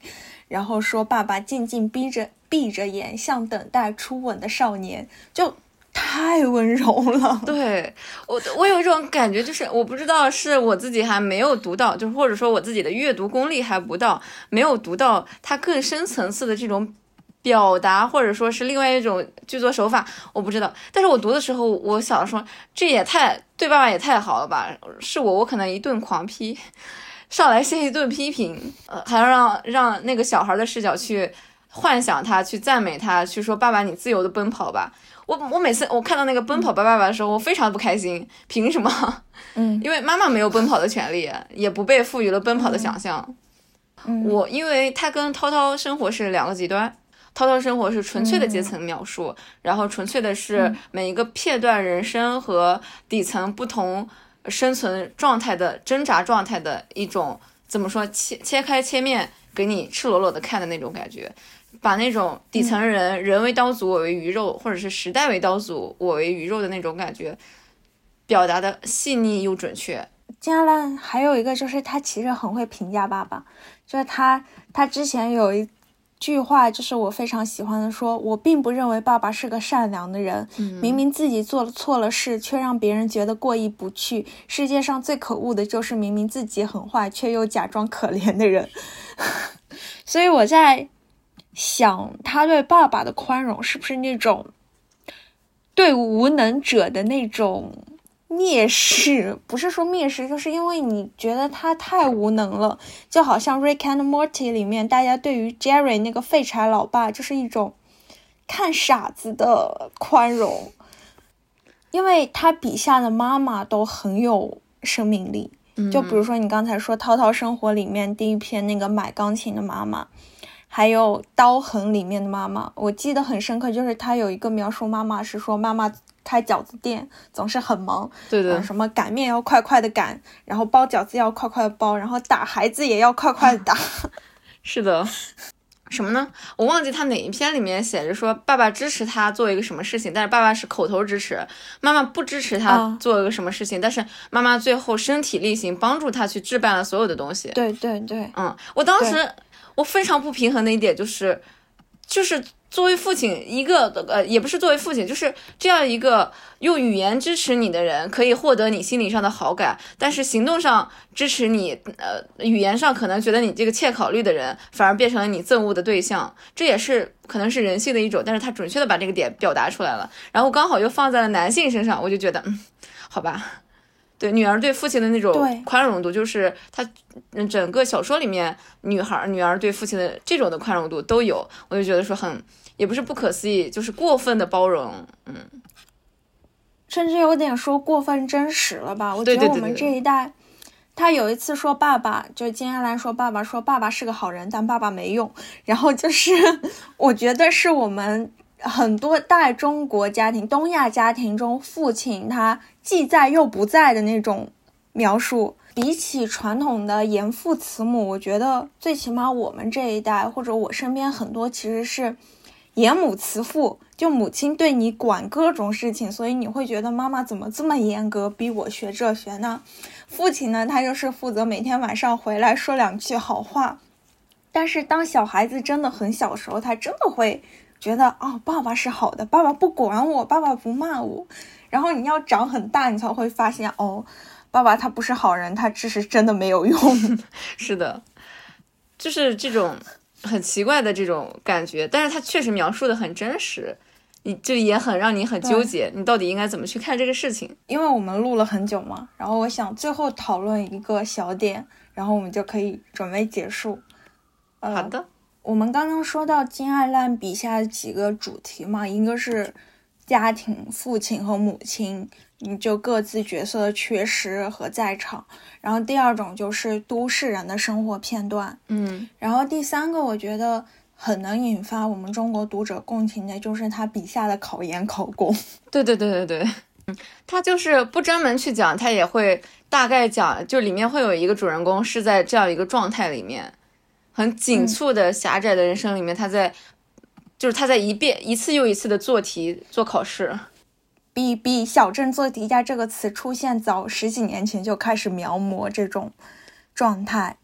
然后说：“爸爸静静逼着。”闭着眼，像等待初吻的少年，就太温柔了。对我，我有一种感觉，就是我不知道是我自己还没有读到，就是或者说我自己的阅读功力还不到，没有读到它更深层次的这种表达，或者说是另外一种剧作手法，我不知道。但是我读的时候，我想说，这也太对爸爸也太好了吧？是我，我可能一顿狂批，上来先一顿批评，呃，还要让让那个小孩的视角去。幻想他去赞美他，去说爸爸，你自由的奔跑吧。我我每次我看到那个奔跑吧爸爸的时候，我非常不开心。凭什么？嗯，因为妈妈没有奔跑的权利，也不被赋予了奔跑的想象。我因为他跟涛涛生活是两个极端，涛涛生活是纯粹的阶层描述，然后纯粹的是每一个片段人生和底层不同生存状态的挣扎状态的一种怎么说切切开切面给你赤裸裸的看的那种感觉。把那种底层人人为刀俎我为鱼肉，或者是时代为刀俎我为鱼肉的那种感觉，表达的细腻又准确。接下来还有一个就是他其实很会评价爸爸，就是他他之前有一句话就是我非常喜欢的，说我并不认为爸爸是个善良的人，明明自己做了错了事，却让别人觉得过意不去。世界上最可恶的就是明明自己很坏，却又假装可怜的人。所以我在。想他对爸爸的宽容，是不是那种对无能者的那种蔑视？不是说蔑视，就是因为你觉得他太无能了，就好像《Rick and Morty》里面大家对于 Jerry 那个废柴老爸，就是一种看傻子的宽容，因为他笔下的妈妈都很有生命力。就比如说你刚才说《涛涛生活》里面第一篇那个买钢琴的妈妈。还有刀痕里面的妈妈，我记得很深刻，就是他有一个描述，妈妈是说妈妈开饺子店总是很忙，对对，什么擀面要快快的擀，然后包饺子要快快的包，然后打孩子也要快快的打。是的，什么呢？我忘记他哪一篇里面写着说，爸爸支持他做一个什么事情，但是爸爸是口头支持，妈妈不支持他做一个什么事情，但是妈妈最后身体力行帮助他去置办了所有的东西。对对对，嗯，我当时我非常不平衡的一点就是，就是。作为父亲，一个呃，也不是作为父亲，就是这样一个用语言支持你的人，可以获得你心理上的好感，但是行动上支持你，呃，语言上可能觉得你这个欠考虑的人，反而变成了你憎恶的对象。这也是可能是人性的一种，但是他准确的把这个点表达出来了，然后刚好又放在了男性身上，我就觉得，嗯，好吧。对女儿对父亲的那种宽容度，就是他整个小说里面女孩女儿对父亲的这种的宽容度都有，我就觉得说很也不是不可思议，就是过分的包容，嗯，甚至有点说过分真实了吧？我觉得我们这一代，他有一次说爸爸，就金安兰说爸爸说爸爸是个好人，但爸爸没用，然后就是 我觉得是我们。很多代中国家庭、东亚家庭中，父亲他既在又不在的那种描述，比起传统的严父慈母，我觉得最起码我们这一代，或者我身边很多其实是严母慈父，就母亲对你管各种事情，所以你会觉得妈妈怎么这么严格，逼我学这学那。父亲呢，他就是负责每天晚上回来说两句好话，但是当小孩子真的很小时候，他真的会。觉得哦，爸爸是好的，爸爸不管我，爸爸不骂我。然后你要长很大，你才会发现哦，爸爸他不是好人，他只是真的没有用。是的，就是这种很奇怪的这种感觉，但是他确实描述的很真实，你就也很让你很纠结，你到底应该怎么去看这个事情？因为我们录了很久嘛，然后我想最后讨论一个小点，然后我们就可以准备结束。好的。我们刚刚说到金爱烂笔下的几个主题嘛，一个是家庭，父亲和母亲，你就各自角色的缺失和在场。然后第二种就是都市人的生活片段，嗯。然后第三个，我觉得很能引发我们中国读者共情的，就是他笔下的考研考公。对对对对对，嗯，他就是不专门去讲，他也会大概讲，就里面会有一个主人公是在这样一个状态里面。很紧促的狭窄的人生里面，他在，就是他在一遍一次又一次的做题做考试，比比小镇做题家这个词出现早十几年前就开始描摹这种状态。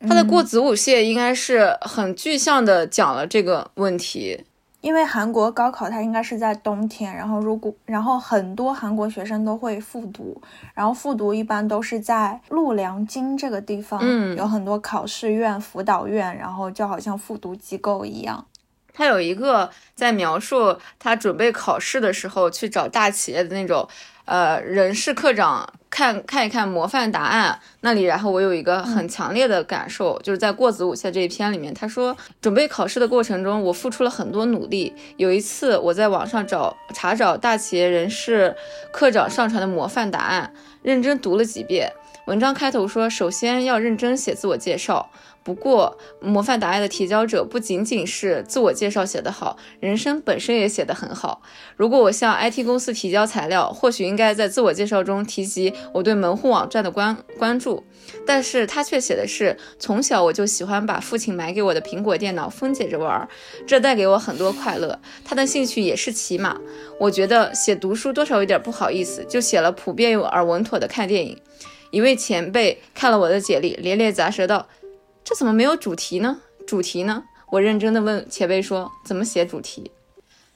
他的过子午线应该是很具象的讲了这个问题。因为韩国高考它应该是在冬天，然后如果然后很多韩国学生都会复读，然后复读一般都是在陆良京这个地方，嗯，有很多考试院、辅导院，然后就好像复读机构一样。他有一个在描述他准备考试的时候去找大企业的那种。呃，人事科长看看一看模范答案那里，然后我有一个很强烈的感受，就是在过子午线这一篇里面，他说准备考试的过程中，我付出了很多努力。有一次我在网上找查找大企业人事科长上传的模范答案，认真读了几遍。文章开头说，首先要认真写自我介绍。不过，模范答案的提交者不仅仅是自我介绍写得好，人生本身也写得很好。如果我向 IT 公司提交材料，或许应该在自我介绍中提及我对门户网站的关关注。但是他却写的是，从小我就喜欢把父亲买给我的苹果电脑分解着玩，这带给我很多快乐。他的兴趣也是骑马。我觉得写读书多少有点不好意思，就写了普遍而稳妥的看电影。一位前辈看了我的简历，连连咂舌道。这怎么没有主题呢？主题呢？我认真的问前辈说：“怎么写主题？”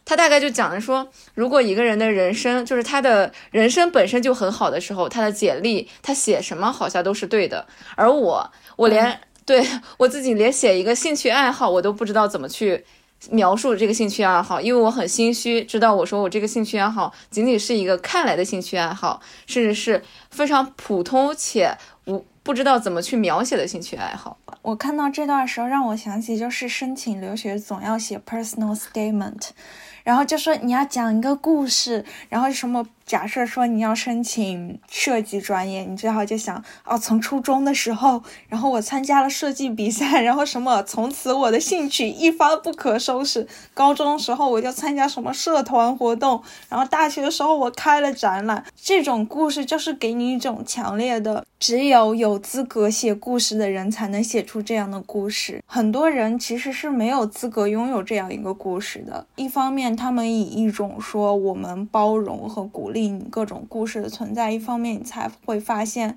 他大概就讲了说，如果一个人的人生就是他的人生本身就很好的时候，他的简历他写什么好像都是对的。而我，我连对我自己连写一个兴趣爱好我都不知道怎么去描述这个兴趣爱好，因为我很心虚，知道我说我这个兴趣爱好仅仅是一个看来的兴趣爱好，甚至是非常普通且无。不知道怎么去描写的兴趣爱好。我看到这段时候，让我想起就是申请留学总要写 personal statement，然后就说你要讲一个故事，然后什么假设说你要申请设计专业，你最好就想哦，从初中的时候，然后我参加了设计比赛，然后什么从此我的兴趣一发不可收拾。高中时候我就参加什么社团活动，然后大学的时候我开了展览。这种故事就是给你一种强烈的，只有有资格写故事的人才能写出这样的故事。很多人其实是没有资格拥有这样一个故事的。一方面，他们以一种说我们包容和鼓励你各种故事的存在；一方面，你才会发现，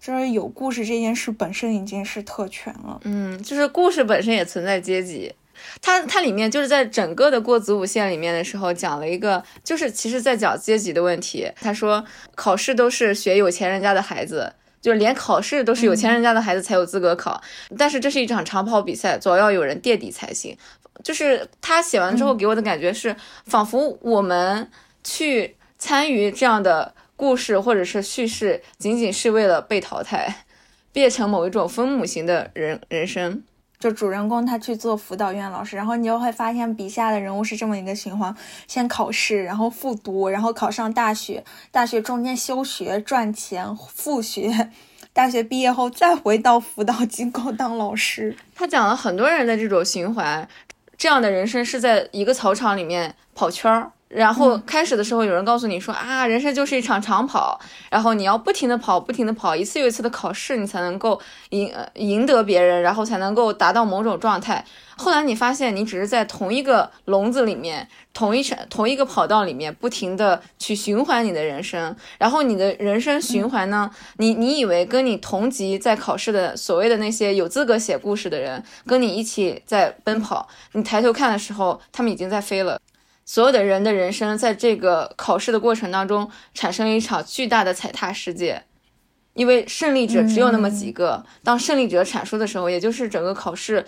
就是有故事这件事本身已经是特权了。嗯，就是故事本身也存在阶级。它它里面就是在整个的过子午线里面的时候讲了一个，就是其实在讲阶级的问题。他说考试都是学有钱人家的孩子，就是连考试都是有钱人家的孩子才有资格考。但是这是一场长跑比赛，总要有人垫底才行。就是他写完之后给我的感觉是，仿佛我们去参与这样的故事或者是叙事，仅仅是为了被淘汰，变成某一种分母型的人人生。就主人公他去做辅导员老师，然后你就会发现笔下的人物是这么一个循环：先考试，然后复读，然后考上大学，大学中间休学赚钱复学，大学毕业后再回到辅导机构当老师。他讲了很多人的这种循环。这样的人生是在一个草场里面跑圈儿，然后开始的时候有人告诉你说啊，人生就是一场长跑，然后你要不停的跑，不停的跑，一次又一次的考试，你才能够赢赢得别人，然后才能够达到某种状态。后来你发现你只是在同一个笼子里面，同一场同一个跑道里面不停的去循环你的人生，然后你的人生循环呢，你你以为跟你同级在考试的所谓的那些有资格写故事的人跟你一起在奔跑，你抬头看的时候，他们已经在飞了。所有的人的人生在这个考试的过程当中产生了一场巨大的踩踏事件，因为胜利者只有那么几个。当胜利者阐述的时候，也就是整个考试。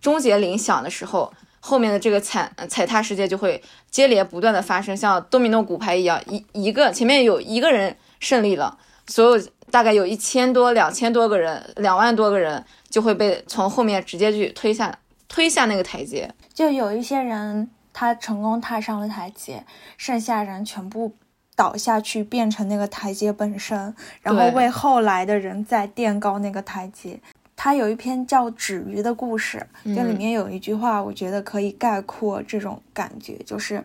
终结铃响的时候，后面的这个踩踩踏事件就会接连不断的发生，像多米诺骨牌一样，一一个前面有一个人胜利了，所有大概有一千多、两千多个人、两万多个人就会被从后面直接去推下推下那个台阶。就有一些人他成功踏上了台阶，剩下人全部倒下去，变成那个台阶本身，然后为后来的人再垫高那个台阶。他有一篇叫《纸鱼》的故事，这里面有一句话，我觉得可以概括这种感觉，就是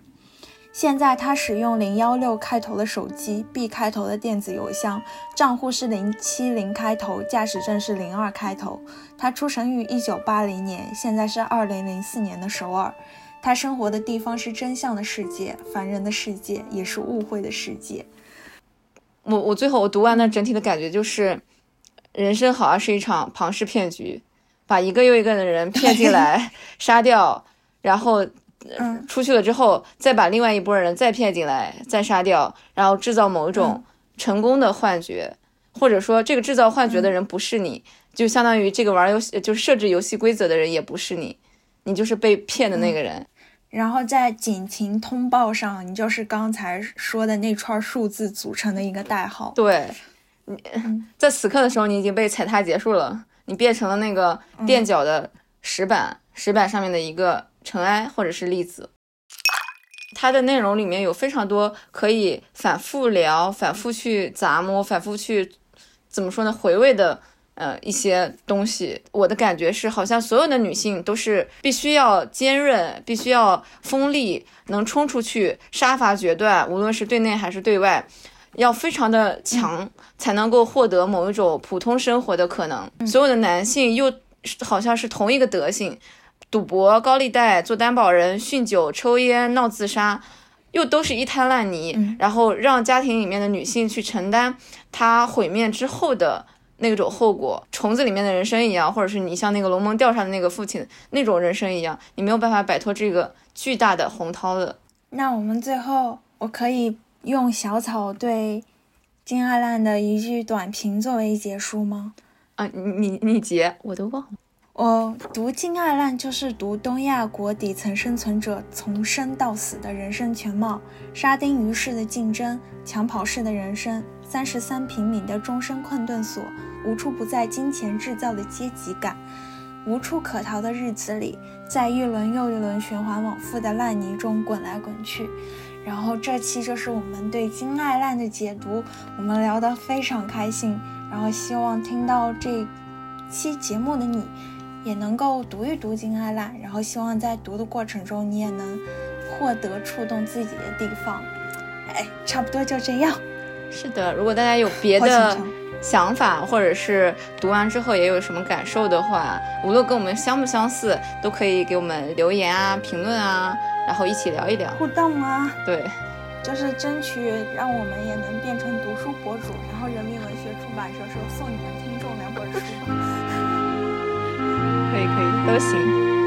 现在他使用零幺六开头的手机，B 开头的电子邮箱，账户是零七零开头，驾驶证是零二开头。他出生于一九八零年，现在是二零零四年的首尔。他生活的地方是真相的世界，凡人的世界，也是误会的世界。我我最后我读完的整体的感觉就是。人生好像是一场庞氏骗局，把一个又一个的人骗进来，杀掉，然后嗯出去了之后，再把另外一波人再骗进来，再杀掉，然后制造某一种成功的幻觉，或者说这个制造幻觉的人不是你，就相当于这个玩游戏就是设置游戏规则的人也不是你，你就是被骗的那个人。然后在警情通报上，你就是刚才说的那串数字组成的一个代号。对。你在此刻的时候，你已经被踩踏结束了，你变成了那个垫脚的石板，石板上面的一个尘埃或者是粒子。它的内容里面有非常多可以反复聊、反复去杂摸、反复去怎么说呢？回味的呃一些东西。我的感觉是，好像所有的女性都是必须要坚韧，必须要锋利，能冲出去杀伐决断，无论是对内还是对外。要非常的强，才能够获得某一种普通生活的可能。所有的男性又好像是同一个德性，赌博、高利贷、做担保人、酗酒、抽烟、闹自杀，又都是一滩烂泥。然后让家庭里面的女性去承担他毁灭之后的那种后果，虫子里面的人生一样，或者是你像那个龙门吊上的那个父亲那种人生一样，你没有办法摆脱这个巨大的洪涛的。那我们最后，我可以。用小草对金爱烂的一句短评作为结束吗？啊，你你你结，我都忘了。我读金爱烂就是读东亚国底层生存者从生到死的人生全貌，沙丁鱼式的竞争，抢跑式的人生，三十三平米的终身困顿所，无处不在金钱制造的阶级感。无处可逃的日子里，在一轮又一轮循环往复的烂泥中滚来滚去。然后这期就是我们对金爱烂的解读，我们聊得非常开心。然后希望听到这期节目的你，也能够读一读金爱烂。然后希望在读的过程中，你也能获得触动自己的地方。哎，差不多就这样。是的，如果大家有别的想法，或者是读完之后也有什么感受的话，无论跟我们相不相似，都可以给我们留言啊、评论啊。然后一起聊一聊，互动啊，对，就是争取让我们也能变成读书博主，然后人民文学出版社说送你们听众两本书，可以可以都行。